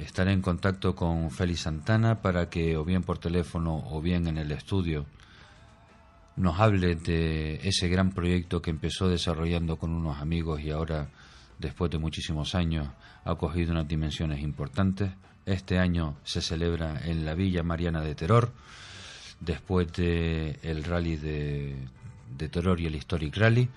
Estaré en contacto con Félix Santana para que o bien por teléfono o bien en el estudio nos hable de ese gran proyecto que empezó desarrollando con unos amigos y ahora, después de muchísimos años, ha cogido unas dimensiones importantes. Este año se celebra en la Villa Mariana de Terror, después del el rally de, de Terror y el Historic Rally.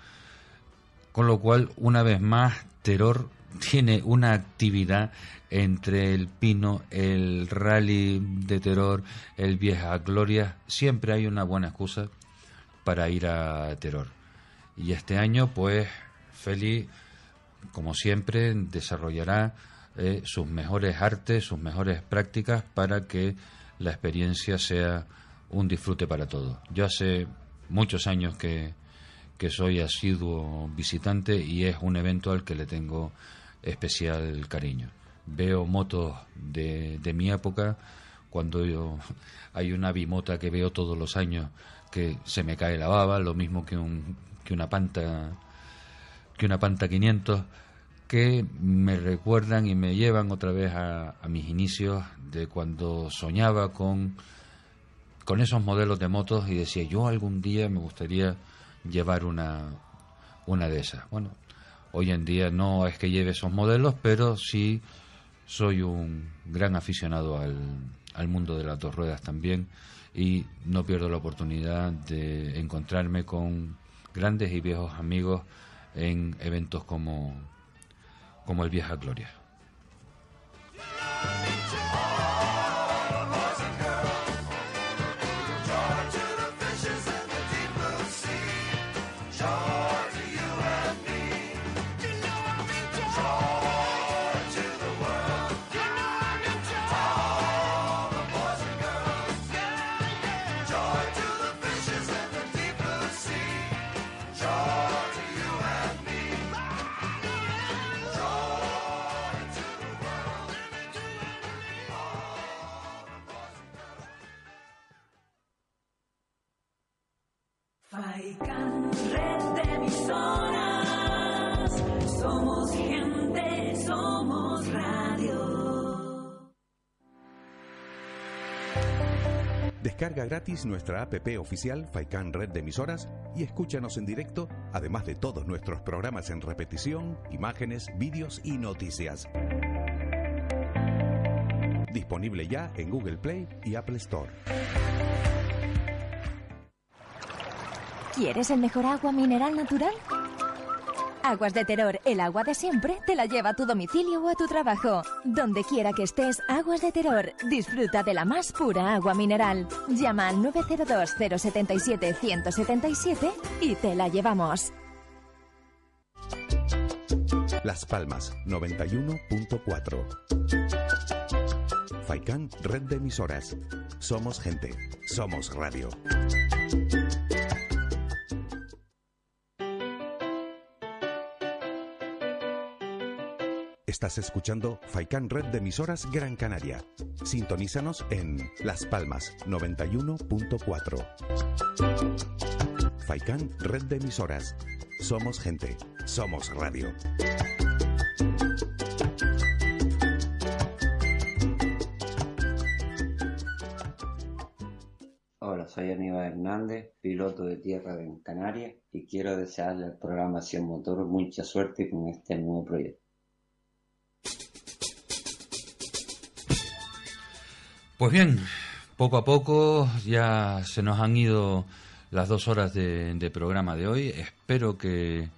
Con lo cual, una vez más, Terror tiene una actividad entre el Pino, el Rally de Terror, el Vieja Gloria. Siempre hay una buena excusa para ir a Terror. Y este año, pues, Feli, como siempre, desarrollará eh, sus mejores artes, sus mejores prácticas para que la experiencia sea un disfrute para todos. Yo hace muchos años que, que soy asiduo visitante y es un evento al que le tengo especial cariño. Veo motos de, mi época, cuando yo, *laughs* hay una bimota que veo todos los años que se me cae la baba, lo mismo que, un, que una panta que una panta 500 que me recuerdan y me llevan otra vez a, a mis inicios de cuando soñaba con con esos modelos de motos y decía yo algún día me gustaría llevar una una de esas. Bueno, hoy en día no es que lleve esos modelos, pero sí soy un gran aficionado al, al mundo de las dos ruedas también y no pierdo la oportunidad de encontrarme con grandes y viejos amigos en eventos como, como el Vieja Gloria. Descarga gratis nuestra app oficial Faikan Red de Emisoras y escúchanos en directo, además de todos nuestros programas en repetición, imágenes, vídeos y noticias. Disponible ya en Google Play y Apple Store. ¿Quieres el mejor agua mineral natural? Aguas de Terror, el agua de siempre, te la lleva a tu domicilio o a tu trabajo. Donde quiera que estés, Aguas de Terror. Disfruta de la más pura agua mineral. Llama al 902-077-177 y te la llevamos. Las Palmas 91.4. Faikan Red de Emisoras. Somos gente. Somos radio. Estás escuchando Faikan Red de Emisoras Gran Canaria. Sintonízanos en Las Palmas 91.4. Faikan Red de Emisoras. Somos gente. Somos radio. Hola, soy Aníbal Hernández, piloto de tierra en Canarias y quiero desearle al programa Acción Motor mucha suerte con este nuevo proyecto. Pues bien, poco a poco ya se nos han ido las dos horas de, de programa de hoy. Espero que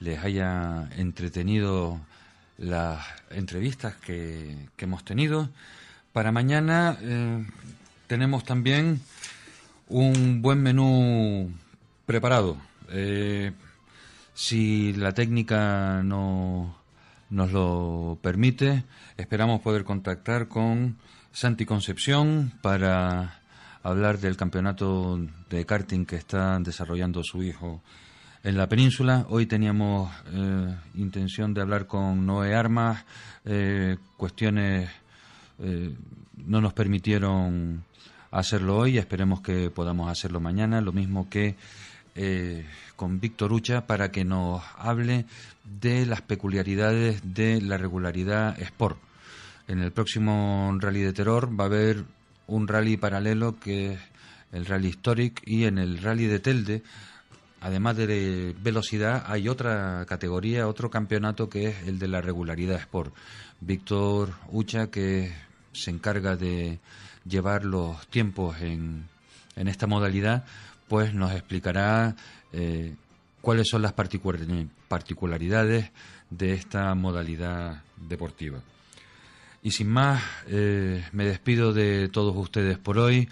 les haya entretenido las entrevistas que, que hemos tenido. Para mañana eh, tenemos también un buen menú preparado. Eh, si la técnica no nos lo permite, esperamos poder contactar con Santi Concepción para hablar del campeonato de karting que está desarrollando su hijo en la península. Hoy teníamos eh, intención de hablar con Noé Armas, eh, cuestiones eh, no nos permitieron hacerlo hoy, esperemos que podamos hacerlo mañana, lo mismo que con Víctor Ucha para que nos hable de las peculiaridades de la regularidad Sport. En el próximo Rally de Terror va a haber un rally paralelo que es el Rally Historic y en el Rally de Telde, además de velocidad, hay otra categoría, otro campeonato que es el de la regularidad Sport. Víctor Ucha que se encarga de llevar los tiempos en, en esta modalidad, pues nos explicará eh, cuáles son las particular- particularidades de esta modalidad deportiva. Y sin más, eh, me despido de todos ustedes por hoy.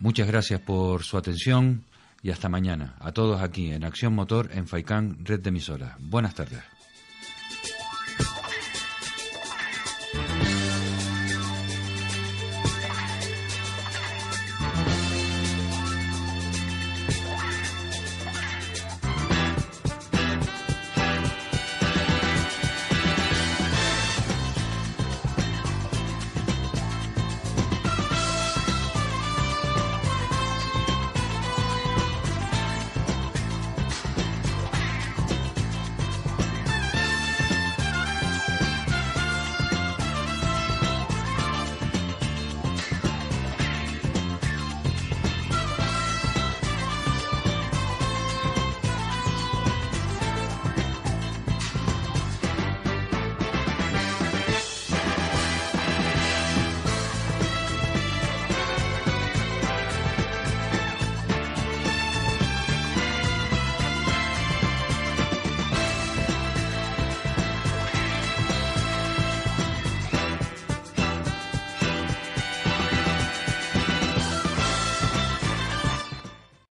Muchas gracias por su atención y hasta mañana. A todos aquí en Acción Motor en Faicán, red de emisoras. Buenas tardes.